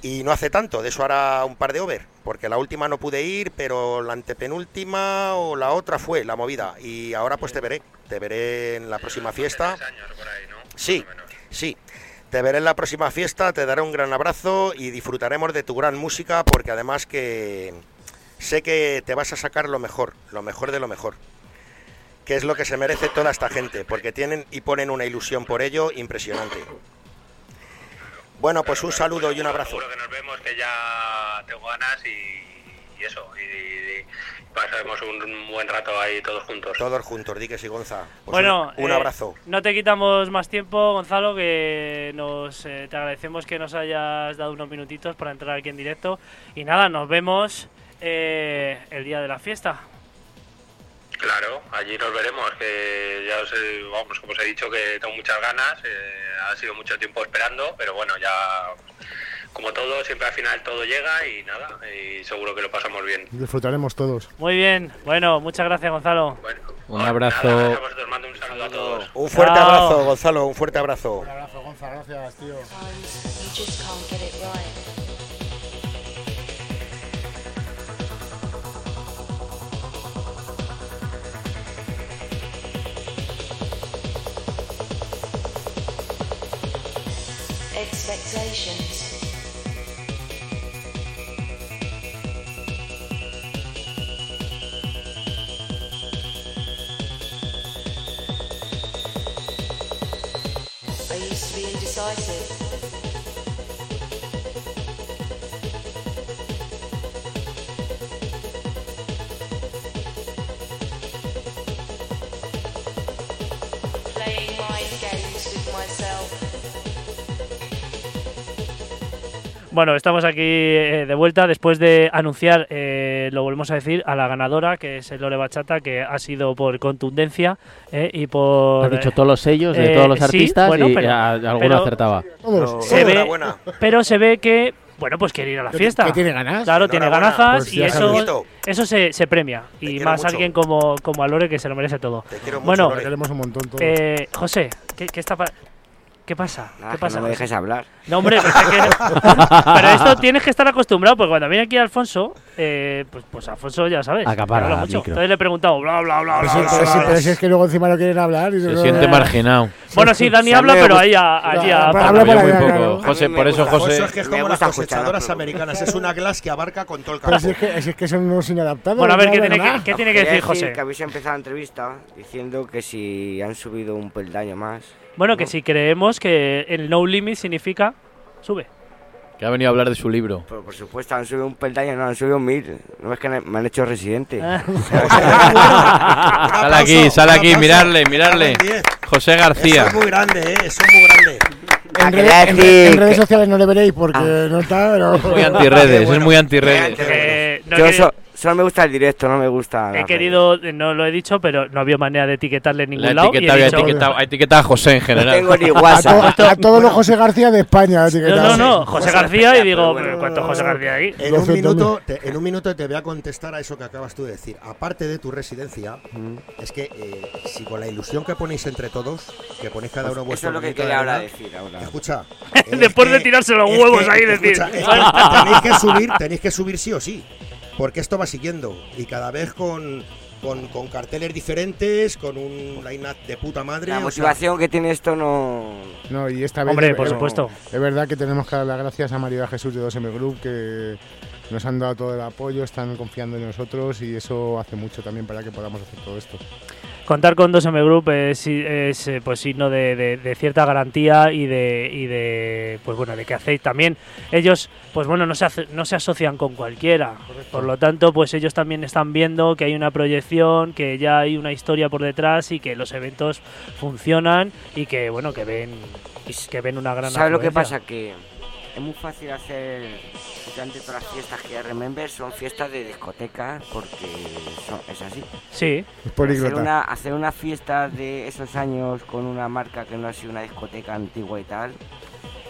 Y no hace tanto, de eso hará un par de over, porque la última no pude ir, pero la antepenúltima o la otra fue la movida. Y ahora pues te veré, te veré en la próxima fiesta. Sí, sí. Te veré en la próxima fiesta, te daré un gran abrazo y disfrutaremos de tu gran música, porque además que sé que te vas a sacar lo mejor, lo mejor de lo mejor. Que es lo que se merece toda esta gente, porque tienen y ponen una ilusión por ello impresionante. Bueno, pues un saludo y un abrazo. Que nos vemos, que ya y, eso. Pasaremos un buen rato ahí todos juntos. Todos juntos, Diques y Gonza. Pues bueno, un, un eh, abrazo. No te quitamos más tiempo, Gonzalo, que nos eh, te agradecemos que nos hayas dado unos minutitos para entrar aquí en directo. Y nada, nos vemos eh, el día de la fiesta. Claro, allí nos veremos, que ya os he, vamos, como os he dicho, que tengo muchas ganas, eh, ha sido mucho tiempo esperando, pero bueno, ya como todo, siempre al final todo llega y nada, y seguro que lo pasamos bien. Disfrutaremos todos. Muy bien, bueno, muchas gracias, Gonzalo. Bueno, Un pues abrazo. nada, gracias a vosotros, mando un saludo a todos. Un fuerte Chao. abrazo, Gonzalo, un fuerte abrazo. Un abrazo, Gonza, gracias, tío. Expectations. Bueno, estamos aquí eh, de vuelta después de anunciar, eh, lo volvemos a decir, a la ganadora, que es el Lore Bachata, que ha sido por contundencia eh, y por... Has dicho todos los sellos de eh, todos los sí, artistas bueno, y pero- a- alguno pero- acertaba. Se ve, pero se ve que, bueno, pues quiere ir a la ¿Que- fiesta. que tiene ganas? Claro, tiene ganazas Pues y eso, eso se, se premia. Te Y más mucho. alguien como, como Alore que se lo merece todo. Te quiero mucho, Bueno, Lore. Te queremos un montón todos. Eh, José, ¿qué, qué está pa- ¿Qué pasa? Nada, ¿Qué que pasa? no me José? dejes hablar. No, hombre, pero, es que- <laughs> pero esto tienes que estar acostumbrado, porque cuando viene aquí Alfonso, eh, pues, pues Alfonso ya sabes. Acapara mucho. Entonces le he preguntado, bla, bla, bla, Pero bla, si, bla, pero bla, pero si es que luego encima no quieren hablar. Y Se no- siente marginado. Bueno, sí, Dani habla, pero ahí a, allí a- Habla muy allá, poco. claro. José, por eso. José. Eso es que es como las cosechadoras americanas, es una glass que abarca con todo el Pero campo. si es que, si es que son unos inadaptados. Bueno, a ver, ¿qué tiene, que, qué tiene que decir José? que habéis empezado la entrevista diciendo que si han subido un peldaño más. Bueno, que si creemos que el no limit significa sube. Que ha venido a hablar de su libro. Pero por supuesto, han subido un peldaño, no, han subido mil. No es que me han hecho residente. Ah. <laughs> <laughs> Sale aquí, sale aquí, mirarle, mirarle. José Eso García. es muy grande, ¿eh? Eso es muy grande. En, redes- en- decir en redes que- sociales no le veréis porque Ah. no está, pero. Muy antirredes, es muy antirredes. Que no Yo so- solo me gusta el directo, no me gusta. he querido, no lo he dicho, pero no había manera de etiquetarle en ningún La lado. y he dicho- etiquetado, etiquetado a José en. No general. tengo ni <laughs> A, to- WhatsApp. a todos los José García de España. No, no, no, José José García y digo, pero bueno. ¿cuánto José García hay? En un, 200.000. minuto, te, en un minuto te voy a contestar a eso que acabas tú de decir. Aparte de tu residencia, es que eh, si con la ilusión que ponéis entre todos, que ponéis cada uno Eso vuestro es lo que quería ahora decir ahora. Escucha. <laughs> es Después de tirarse los huevos que- ahí, decir. tenéis que subir, tenéis que subir sí o sí. Porque esto va siguiendo. Y cada vez con, con, con carteles diferentes, con un line-up de puta madre. La o sea, motivación que tiene esto no. No, y esta vez. Hombre, es- por es- supuesto. Es verdad que tenemos que dar las gracias a María Jesús de 2M Group que nos han dado todo el apoyo, están confiando en nosotros y eso hace mucho también para que podamos hacer todo esto. Contar con 2M Group es, es, eh, pues signo de, de- de cierta garantía y de, y de pues bueno de que hacéis también. Ellos pues bueno no se hace- no se asocian con cualquiera. Por lo tanto pues ellos también están viendo que hay una proyección que ya hay una historia por detrás y que los eventos funcionan y que bueno que ven que ven una gran ¿Sabes lo que pasa? Que es muy fácil hacer. Durante todas las fiestas que Remember son fiestas de discotecas porque son- es así. sí Es Hacer una, hacer una fiesta de esos años con una marca que no ha sido una discoteca antigua y tal,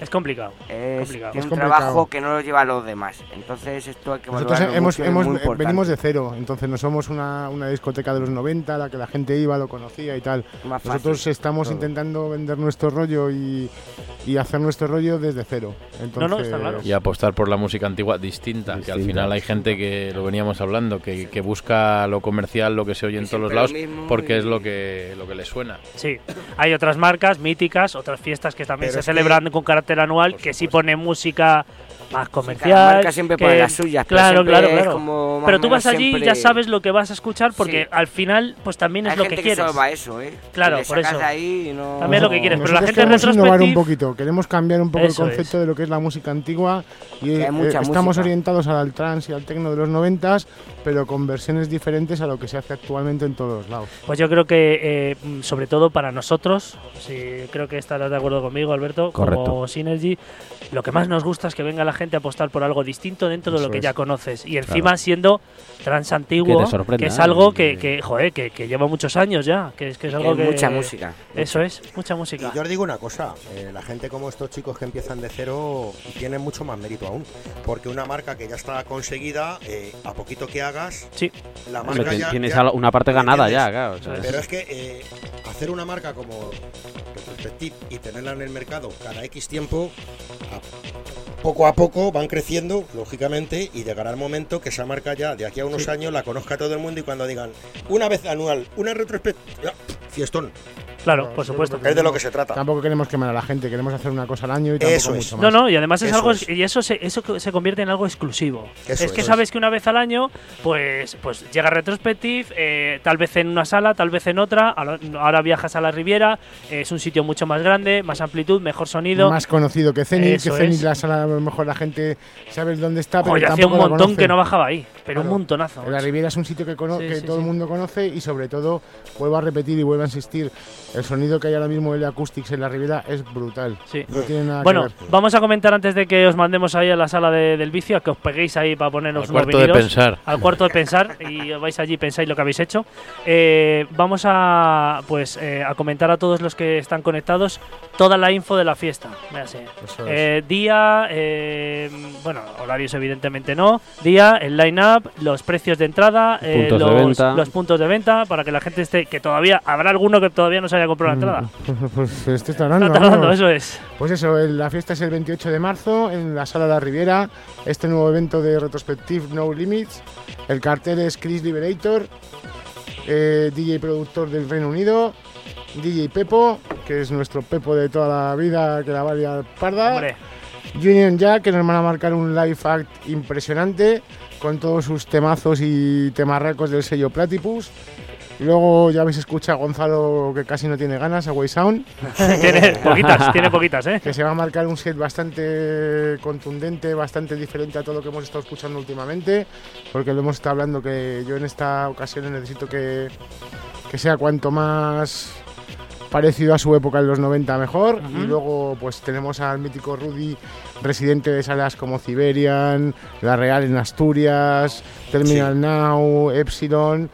Es complicado. Es, complicado. tiene Es un complicado. trabajo que no lo llevan los demás. Entonces esto hay que Nosotros hemos, mucho, es hemos- muy importante. venimos de cero, entonces no somos una, una discoteca de los 90, la que la gente iba, lo conocía y tal. Más fácil. Nosotros estamos todo. intentando vender nuestro rollo y, y hacer nuestro rollo desde cero. Entonces, no, está claro. Y apostar por la música antigua distinta, que al Distinta. final hay gente que lo veníamos hablando, que, que busca lo comercial, lo que se oye en todos los lados, porque y- es lo que, lo que le suena. Sí, hay otras marcas míticas, otras fiestas que también Pero se es que- celebran con carácter anual, Por que sí ponen música más Sí, comercial. cada marca siempre pone que- las suyas, pero Claro, siempre claro, claro. como Pero tú vas allí y siempre- ya sabes lo que vas a escuchar porque Sí. al final, pues también es Hay lo gente que que quieres. solo va eso, ¿eh? Claro, por eso. ahí y no... También es lo que quieres, pero la gente en queremos innovar un poquito, queremos cambiar un poco Eso el concepto es. de lo que es la música antigua y Que hay eh, mucha estamos música. orientados al trance y al techno de los noventas, pero con versiones diferentes a lo que se hace actualmente en todos lados. Pues yo creo que, eh, sobre todo para nosotros, sí, creo que estarás de acuerdo conmigo, Alberto, Correcto. como Synergy, lo que más nos gusta es que venga la gente a apostar por algo distinto dentro de Eso lo que es. ya conoces. Y encima siendo trans antiguo, Que sorprenda, es algo que, que, joder, que, que lleva muchos años ya, que es, que es Que algo que... mucha música. Eso es, mucha música. Y yo os digo una cosa, eh, la gente como estos chicos que empiezan de cero tienen mucho más mérito aún, porque una marca que ya está conseguida, eh, a poquito que hagas, Sí. la marca ya- tienes ya- una parte ¿me ganada ya, claro. o sea, Pero es que eh, hacer una marca como Y tenerla en el mercado cada X tiempo, poco a poco van creciendo, lógicamente, y llegará el momento que esa marca ya de aquí a unos años la conozca todo el mundo y cuando digan una vez anual, una retrospectiva, fiestón, Claro, por supuesto. es de lo que se trata. Tampoco queremos quemar a la gente, queremos hacer una cosa al año y tampoco Eso es. más. No, no, y además es Eso algo es. y eso se, eso se convierte en algo exclusivo. Eso es que es. sabes que una vez al año, pues, pues llega Retrospective, eh, tal vez en una sala, tal vez en otra. Ahora, ahora viajas a la Riviera, eh, es un sitio mucho más grande, más amplitud, mejor sonido. Más conocido que Zenit, que Zenit es. la sala a lo mejor la gente sabe dónde está, pero Joder, hacía un la montón que no bajaba ahí, pero un Claro. montonazo. La. Riviera es un sitio que, cono- Sí, que sí, todo sí. el mundo conoce y sobre todo, vuelvo a repetir y vuelvo a insistir, el sonido que hay ahora mismo de Acoustics en la Riviera es brutal. Sí. No tiene nada Bueno, que ver. vamos a comentar antes de que os mandemos ahí a la sala de- del vicio, a que os peguéis ahí para ponernos Al unos cuarto de pensar. al cuarto de pensar y vais allí y pensáis lo que habéis hecho. Eh, vamos a pues eh, a comentar a todos los que están conectados toda la info de la fiesta. Véase. Es. Eh, día, eh, bueno, horarios evidentemente no. Día, el line-up, los precios de entrada, eh, Puntos de los, puntos de venta para que la gente esté, que todavía habrá alguno que todavía no se haya comprado la entrada. <laughs> Pues tardando. Está tardando, vamos. eso es. Pues eso, la fiesta es el 28 de marzo en la Sala La Riviera. Este nuevo evento de Retrospective No Limits. El cartel es Chris Liberator, eh, DJ productor del Reino Unido, DJ Pepo, que es nuestro Pepo de toda la vida, que la valia parda. Hombre, Union Jack, que nos van a marcar un live act impresionante con todos sus temazos y temarracos del sello Platypus. Luego ya habéis escuchado a Gonzalo, que casi no tiene ganas, a Way Sound. <laughs> tiene poquitas, tiene poquitas, ¿eh? que se va a marcar un set bastante contundente, bastante diferente a todo lo que hemos estado escuchando últimamente, porque lo hemos estado hablando que yo en esta ocasión necesito que, que sea cuanto más parecido a su época en los 90 mejor. Y luego pues tenemos al mítico Rudy, residente de salas como Siberian, La Real en Asturias, Terminal Sí. Now, Epsilon.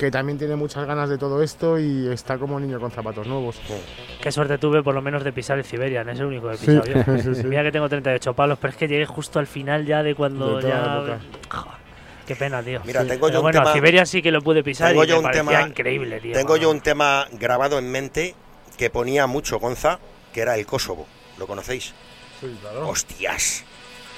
Que, también tiene muchas ganas de todo esto y está como niño con zapatos nuevos. Qué suerte tuve por lo menos de pisar el Siberian, es el único que he pisado yo. <laughs> sí. Mira que tengo 38 palos, pero es que llegué justo al final ya de cuando De ya... Qué pena, tío. Mira, tengo Pero yo un bueno, tema- Siberia sí que lo pude pisar tengo y yo me un tema- increíble, tío. Tengo yo un tema grabado en mente que ponía mucho Gonza, que era el Kosovo. ¿Lo conocéis? Sí, claro. Hostias.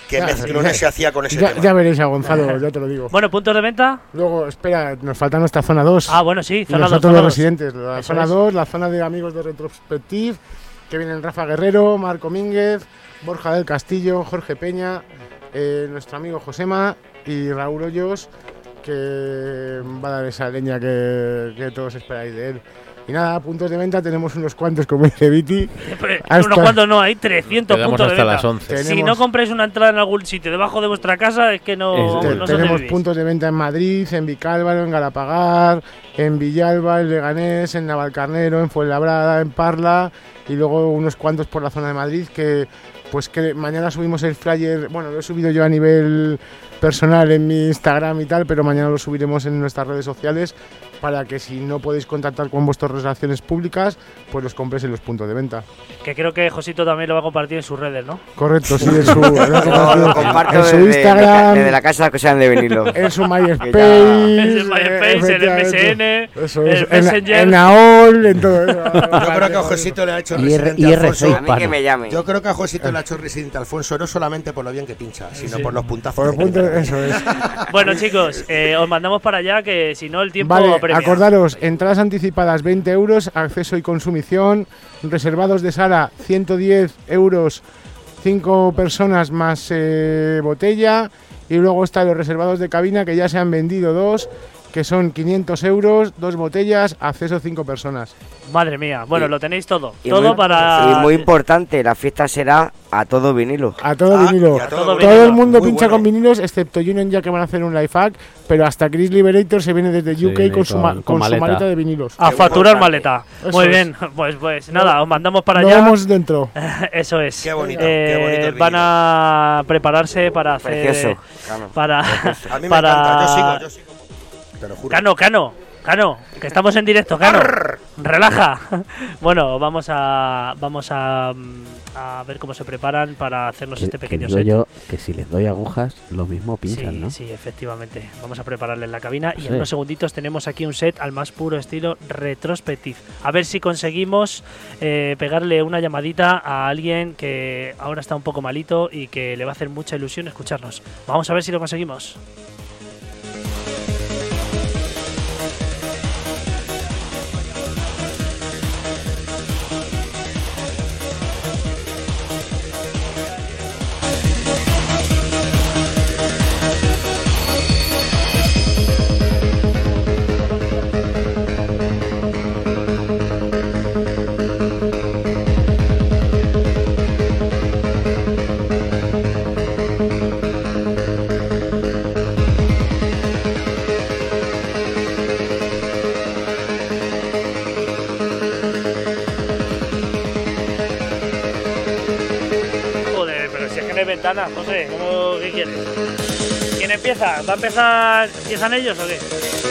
Qué mezclones se hacía con ese Ya, tema. ya veréis a Gonzalo, <laughs> ya te lo digo. Bueno, puntos de venta. Luego, espera, nos falta nuestra zona 2. Ah, bueno, sí, zona 2. nosotros los residentes. La Eso zona es. 2, la zona de amigos de Retrospective, que vienen Rafa Guerrero, Marco Mínguez, Borja del Castillo, Jorge Peña, eh, nuestro amigo Josema y Raúl Hoyos, que va a dar esa leña que, que todos esperáis de él. Y nada, puntos de venta tenemos unos cuantos, como dice Viti. Hasta- Unos cuantos no, hay 300 Quedamos puntos de hasta venta. las 11. Si Tenemos- no compráis una entrada en algún sitio debajo de vuestra casa, es que no, Este, Te- no tenemos puntos de venta en Madrid, en Vicálvaro, en Galapagar, en Villalba, en Leganés, en Navalcarnero, en Fuenlabrada, en Parla y luego unos cuantos por la zona de Madrid que pues que mañana subimos el flyer, bueno, lo he subido yo a nivel personal en mi Instagram y tal, pero mañana lo subiremos en nuestras redes sociales para que si no podéis contactar con vuestras relaciones públicas, pues los compréis en los puntos de venta. Que creo que Josito también lo va a compartir en sus redes, ¿no? Correcto, sí, en <laughs> su, en No, lo comparto en su desde, Instagram, desde la casa que sean de vinilo. <laughs> <laughs> en su MySpace, En el MySpace, en el. MSN, Eso en es, el en, Messenger. en AOL, en todo eso. Yo creo que a Josito le ha hecho IRC Alfonso. A mí que me llamen. Yo creo que a Josito le ha hecho residente Alfonso no solamente por lo bien que pincha, sino Sí. por los puntazos. Por el que punto, mete. eso es. Bueno, chicos, eh, os mandamos para allá que si no el tiempo Vale, acordaros, entradas anticipadas 20 euros, acceso y consumición, reservados de sala 110 euros, 5 personas más eh, botella, y luego están los reservados de cabina que ya se han vendido dos, que son 500 euros, dos botellas, acceso 5 personas. Madre mía, bueno, Y- lo tenéis todo. Y todo muy- para. Y muy importante, la fiesta será a todo vinilo. A todo Ah, vinilo. a todo Todo vinilo. el mundo Muy pincha bueno. con vinilos, excepto Union ya que van a hacer un life hack, pero hasta Chris Liberator se viene desde Sí, UK con, su, ma- con- con con su maleta. maleta de vinilos. A Qué facturar importante. maleta. Eso Muy es. bien, <laughs> pues pues nada, os mandamos para Nos allá. vemos dentro. <laughs> Eso es. Qué bonito, Eh, qué bonito el van a prepararse para hacer. Precioso. Para. <laughs> A mí me para... encanta, yo sigo, yo sigo. Te lo juro. Cano, Cano, Cano, que estamos en directo, Cano. Relaja. <laughs> Bueno, vamos a vamos a, mm, a ver cómo se preparan para hacernos Que, este que pequeño digo set. yo que si les doy agujas, lo mismo pinchan, sí, ¿no? sí, efectivamente. Vamos a prepararle en la cabina y Sí. en unos segunditos tenemos aquí un set al más puro estilo retrospective. A ver si conseguimos eh, pegarle una llamadita a alguien que ahora está un poco malito y que le va a hacer mucha ilusión escucharnos. Vamos a ver si lo conseguimos. ¿Va a empezar? ¿Empiezan ellos o qué?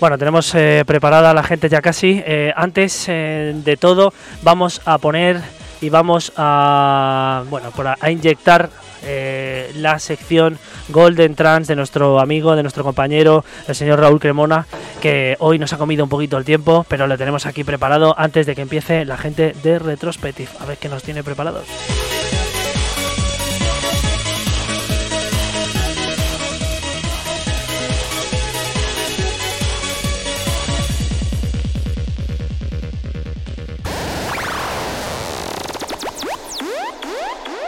Bueno, tenemos eh, preparada la gente ya casi. Eh, antes eh, de todo, vamos a poner y vamos a, bueno, a, a inyectar la sección Golden Trans de nuestro amigo, de nuestro compañero, el señor Raúl Cremona, que hoy nos ha comido un poquito el tiempo, pero lo tenemos aquí preparado antes de que empiece la gente de Retrospective. A ver qué nos tiene preparados.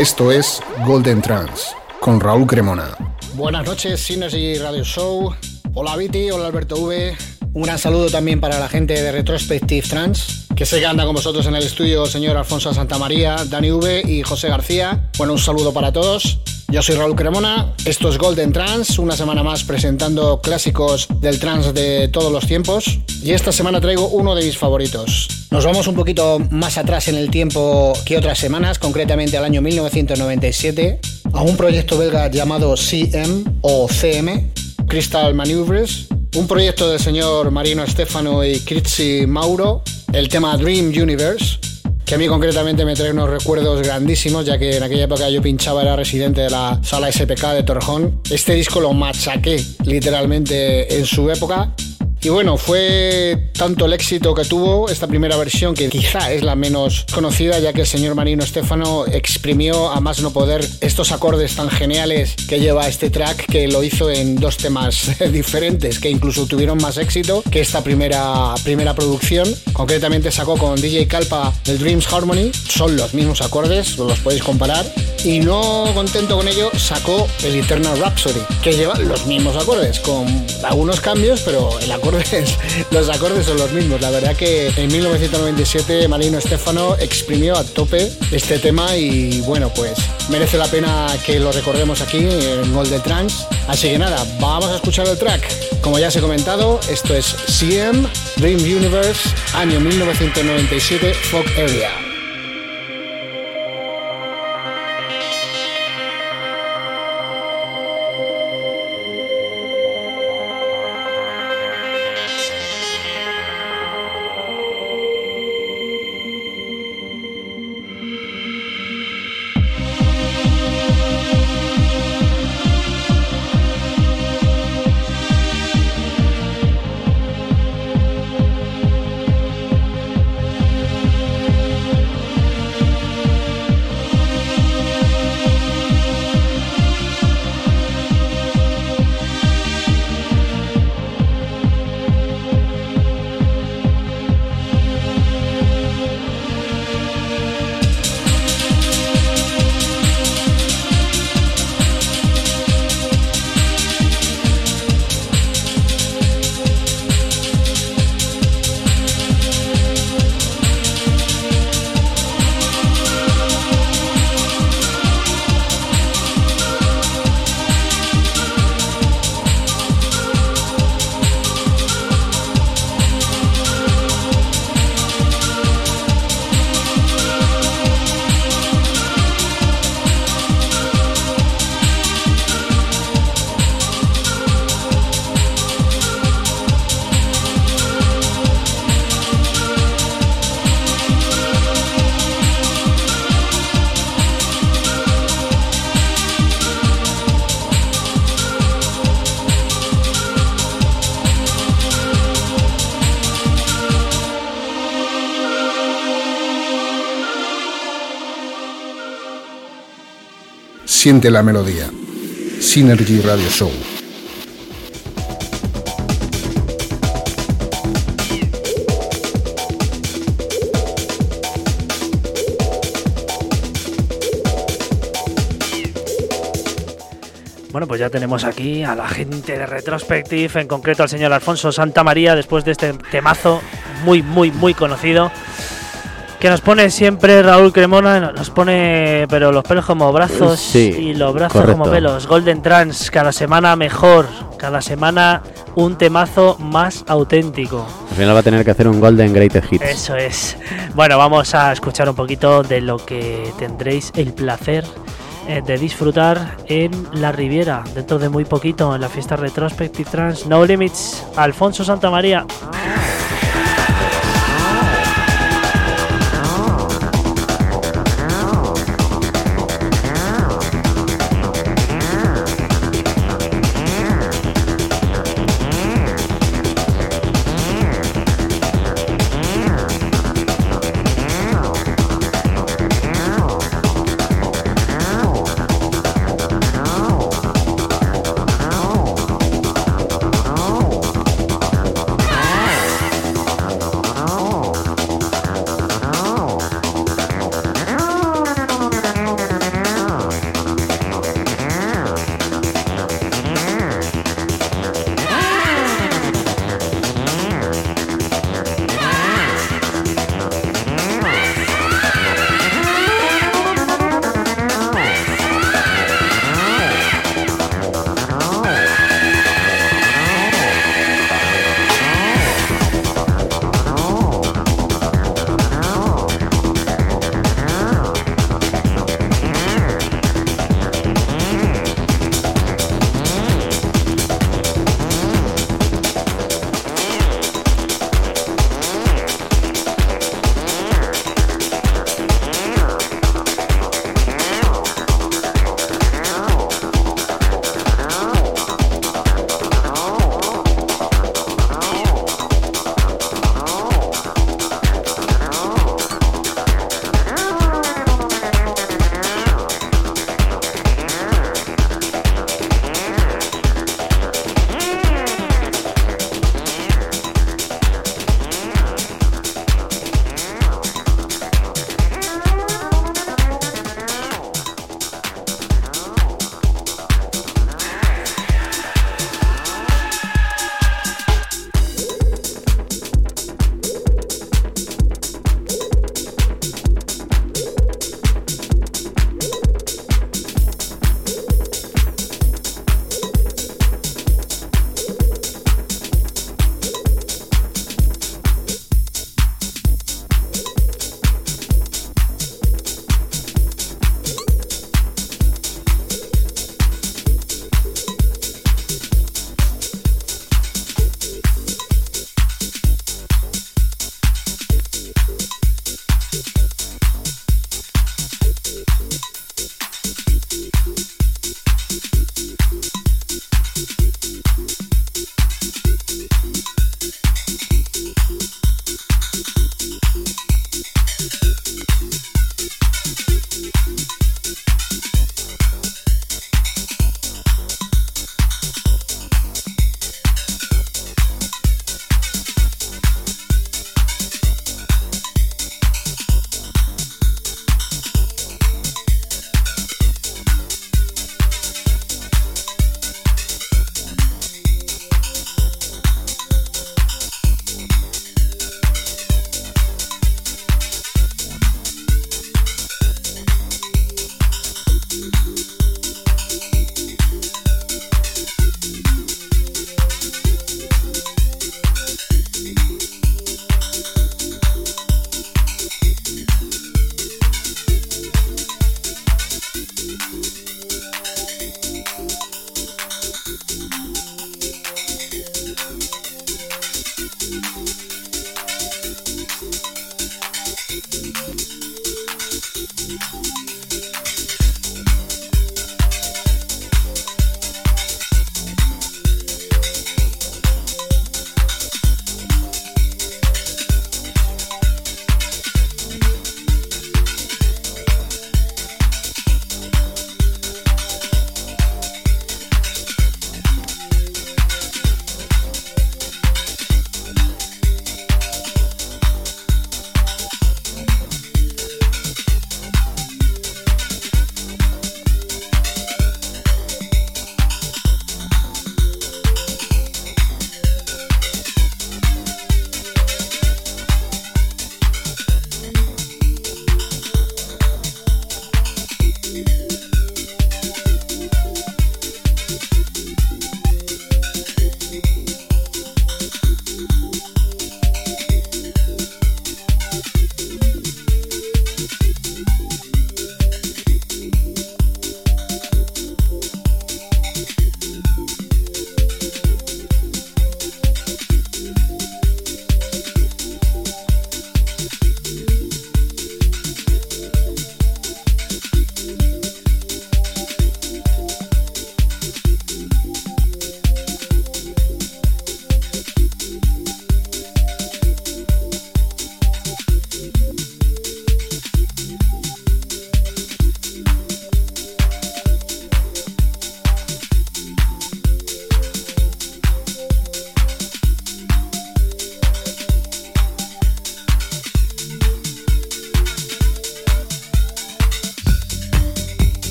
Esto es Golden Trans con Raúl Cremona. Buenas noches, Synergy Radio Show. Hola Viti, hola Alberto V. Un saludo también para la gente de Retrospective Trans, que sé que anda con vosotros en el estudio señor Alfonso Santamaría, Dani V y José García. Bueno, un saludo para todos. Yo soy Raúl Cremona, esto es Golden Trans, una semana más presentando clásicos del trans de todos los tiempos. Y esta semana traigo uno de mis favoritos. Nos vamos un poquito más atrás en el tiempo que otras semanas, concretamente al año 1997, a un proyecto belga llamado CM o CM, Crystal Maneuvers, un proyecto del señor Marino Stefano y Critzi Mauro, el tema Dream Universe. Que a mí concretamente me trae unos recuerdos grandísimos, ya que en aquella época yo pinchaba, era residente de la sala SPK de Torrejón. Este disco lo machaqué literalmente en su época y bueno, fue tanto el éxito que tuvo esta primera versión, que quizá es la menos conocida, ya que el señor Marino Estefano exprimió a más no poder estos acordes tan geniales que lleva este track, que lo hizo en dos temas <laughs> diferentes, que incluso tuvieron más éxito que esta primera, primera producción. Concretamente sacó con DJ Calpa el Dreams Harmony, son los mismos acordes, los podéis comparar. Y no contento con ello, sacó el Eternal Rhapsody, que lleva los mismos acordes, con algunos cambios, pero el acorde <laughs> los acordes son los mismos. La verdad que en 1997 Marino Estefano exprimió a tope este tema y bueno, pues merece la pena que lo recordemos aquí en Golden Trans. Así que nada, vamos a escuchar el track. Como ya os he comentado, esto es CM Dream Universe, año 1997, Fog Area. Siente la melodía. Synergy Radio Show. Bueno, pues ya tenemos aquí a la gente de Retrospective, en concreto al señor Alfonso Santa María, después de este temazo muy, muy, muy conocido. Que nos pone siempre Raúl Cremona, nos pone, pero los pelos como brazos Sí, y los brazos correcto. como pelos. Golden Trans, cada semana mejor, cada semana un temazo más auténtico. Al final va a tener que hacer un Golden Greatest Hits. Eso es. Bueno, vamos a escuchar un poquito de lo que tendréis el placer eh, de disfrutar en la Riviera dentro de muy poquito en la fiesta Retrospective Trans No Limits. Alfonso Santamaría.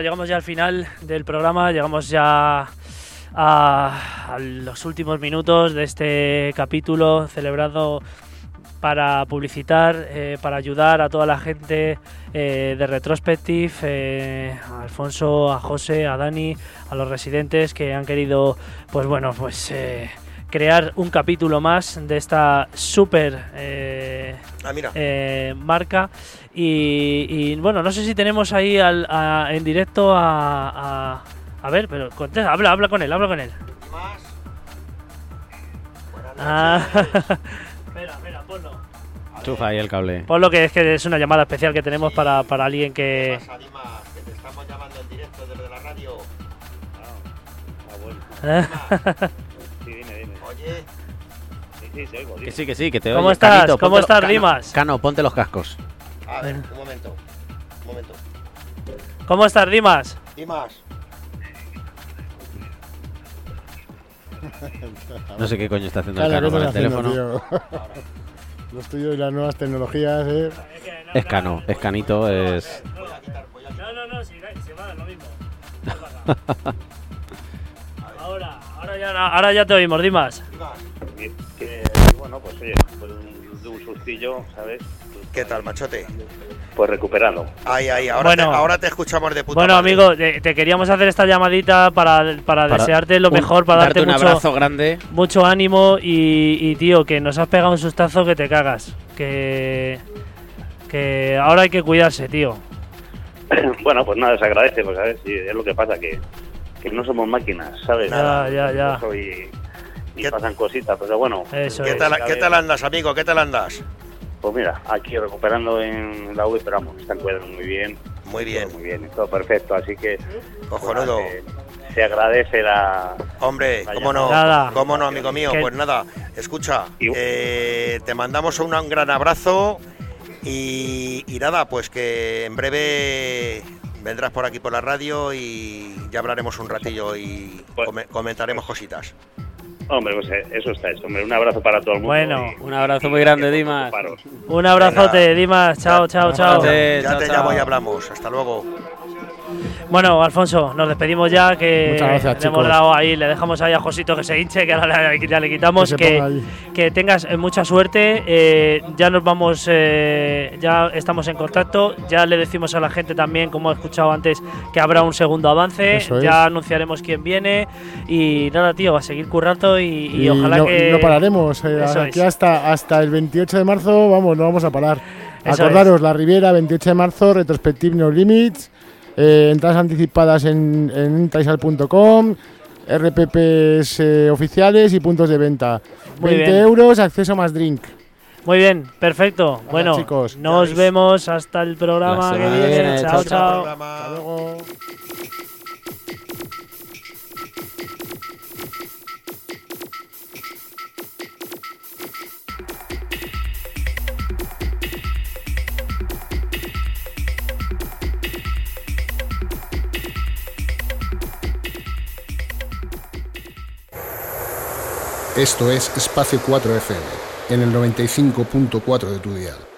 Bueno, llegamos ya al final del programa, llegamos ya a, a los últimos minutos de este capítulo celebrado para publicitar, eh, para ayudar a toda la gente eh, de Retrospective, eh, a Alfonso, a José, a Dani, a los residentes que han querido, pues bueno, pues crear un capítulo más de esta súper eh, Ah, mira. marca. Y, y, bueno, no sé si tenemos ahí al- a- en directo a, a, a ver, pero contesta, habla, habla con él, habla con él. Ah, <laughs> espera, espera, ponlo. Chufa ahí el cable. Ponlo que es que es una llamada especial que tenemos para, para alguien que... ¿Qué pasa, Dimas? Que te estamos llamando en directo desde la radio. <laughs> Sí, dime, dime. Oye, Sí, sí, te oigo, Que sí, que sí, que te ¿Cómo oye. estás? Canito, ¿Cómo estás, Cano, Rimas? Cano, ponte los cascos. A ver, un momento. Un momento. ¿Cómo estás, Dimas? Dimas, <laughs> No sé qué coño está haciendo el Cala, ¿qué Cano con el teléfono. tío? <laughs> Los tuyos y las nuevas tecnologías, ¿eh? Es Cano, es Canito, es... No, no, no, si, si va, lo mismo. ahora, ahora ya, ahora ya te oímos, Dimas. Que- que, bueno, pues oye, pues un, de un sustillo, ¿sabes? ¿Qué tal, machote? Pues recuperado. Ay, ay, ahora, Bueno. te, ahora te escuchamos de puta Bueno, madre. amigo, te, te queríamos hacer esta llamadita para, para, Para desearte lo un- mejor, para darte, un mucho, abrazo grande. mucho ánimo y, y, tío, que nos has pegado un sustazo que te cagas. Que, que ahora hay que cuidarse, tío. <laughs> bueno, pues nada, se agradece, pues sabes, sí, es lo que pasa, que, que no somos máquinas, ¿sabes? Ya, ya, ya. Y, y ¿Qué- pasan cositas, pero bueno. Eso ¿Qué es. tal, ¿Qué tal andas, amigo? ¿Qué tal andas? Pues mira, aquí recuperando en la U, pero vamos, están cuidando muy bien. Muy bien, Todo muy bien, todo perfecto, así que cojonudo. se, se agradece la... Hombre, la cómo no, Nada. cómo no, amigo mío. Pues nada, escucha, Y- eh, te mandamos un, un gran abrazo y, y nada, pues que en breve vendrás por aquí por la radio y ya hablaremos un ratillo y Pues- come- comentaremos cositas. Hombre, pues eh, eso está hecho, hombre, un abrazo para todo el mundo. Bueno. y- Un abrazo muy grande, Dimas. Un abrazote, Dimas. Chao, chao, chao. Ya chao, te chao. llamo y hablamos. Hasta luego. Bueno, Alfonso, nos despedimos ya, que Muchas gracias, le hemos dado ahí, le dejamos ahí a Josito que se hinche, que ahora le- ya le quitamos, Que que, tengas eh, mucha suerte, eh, ya nos vamos, eh, ya estamos en contacto, ya le decimos a la gente también, como he escuchado antes, que habrá un segundo avance, Eso es. ya anunciaremos quién viene y nada, tío, a seguir currando y, y Y ojalá no, que... no pararemos. eh, aquí hasta, hasta el 28 de marzo, vamos, no vamos a parar. Eso Acordaros, La Riviera, 28 de marzo, Retrospective No Limits, eh, entradas anticipadas en, en taisal.com, RPPs eh, oficiales y puntos de venta. Muy 20 bien. euros, acceso más drink. Muy bien, perfecto. bueno, chicos. nos vemos hasta el programa que viene. Chao, Chao. Hasta luego. Esto es Espacio 4 FM, en el 95.4 de tu dial.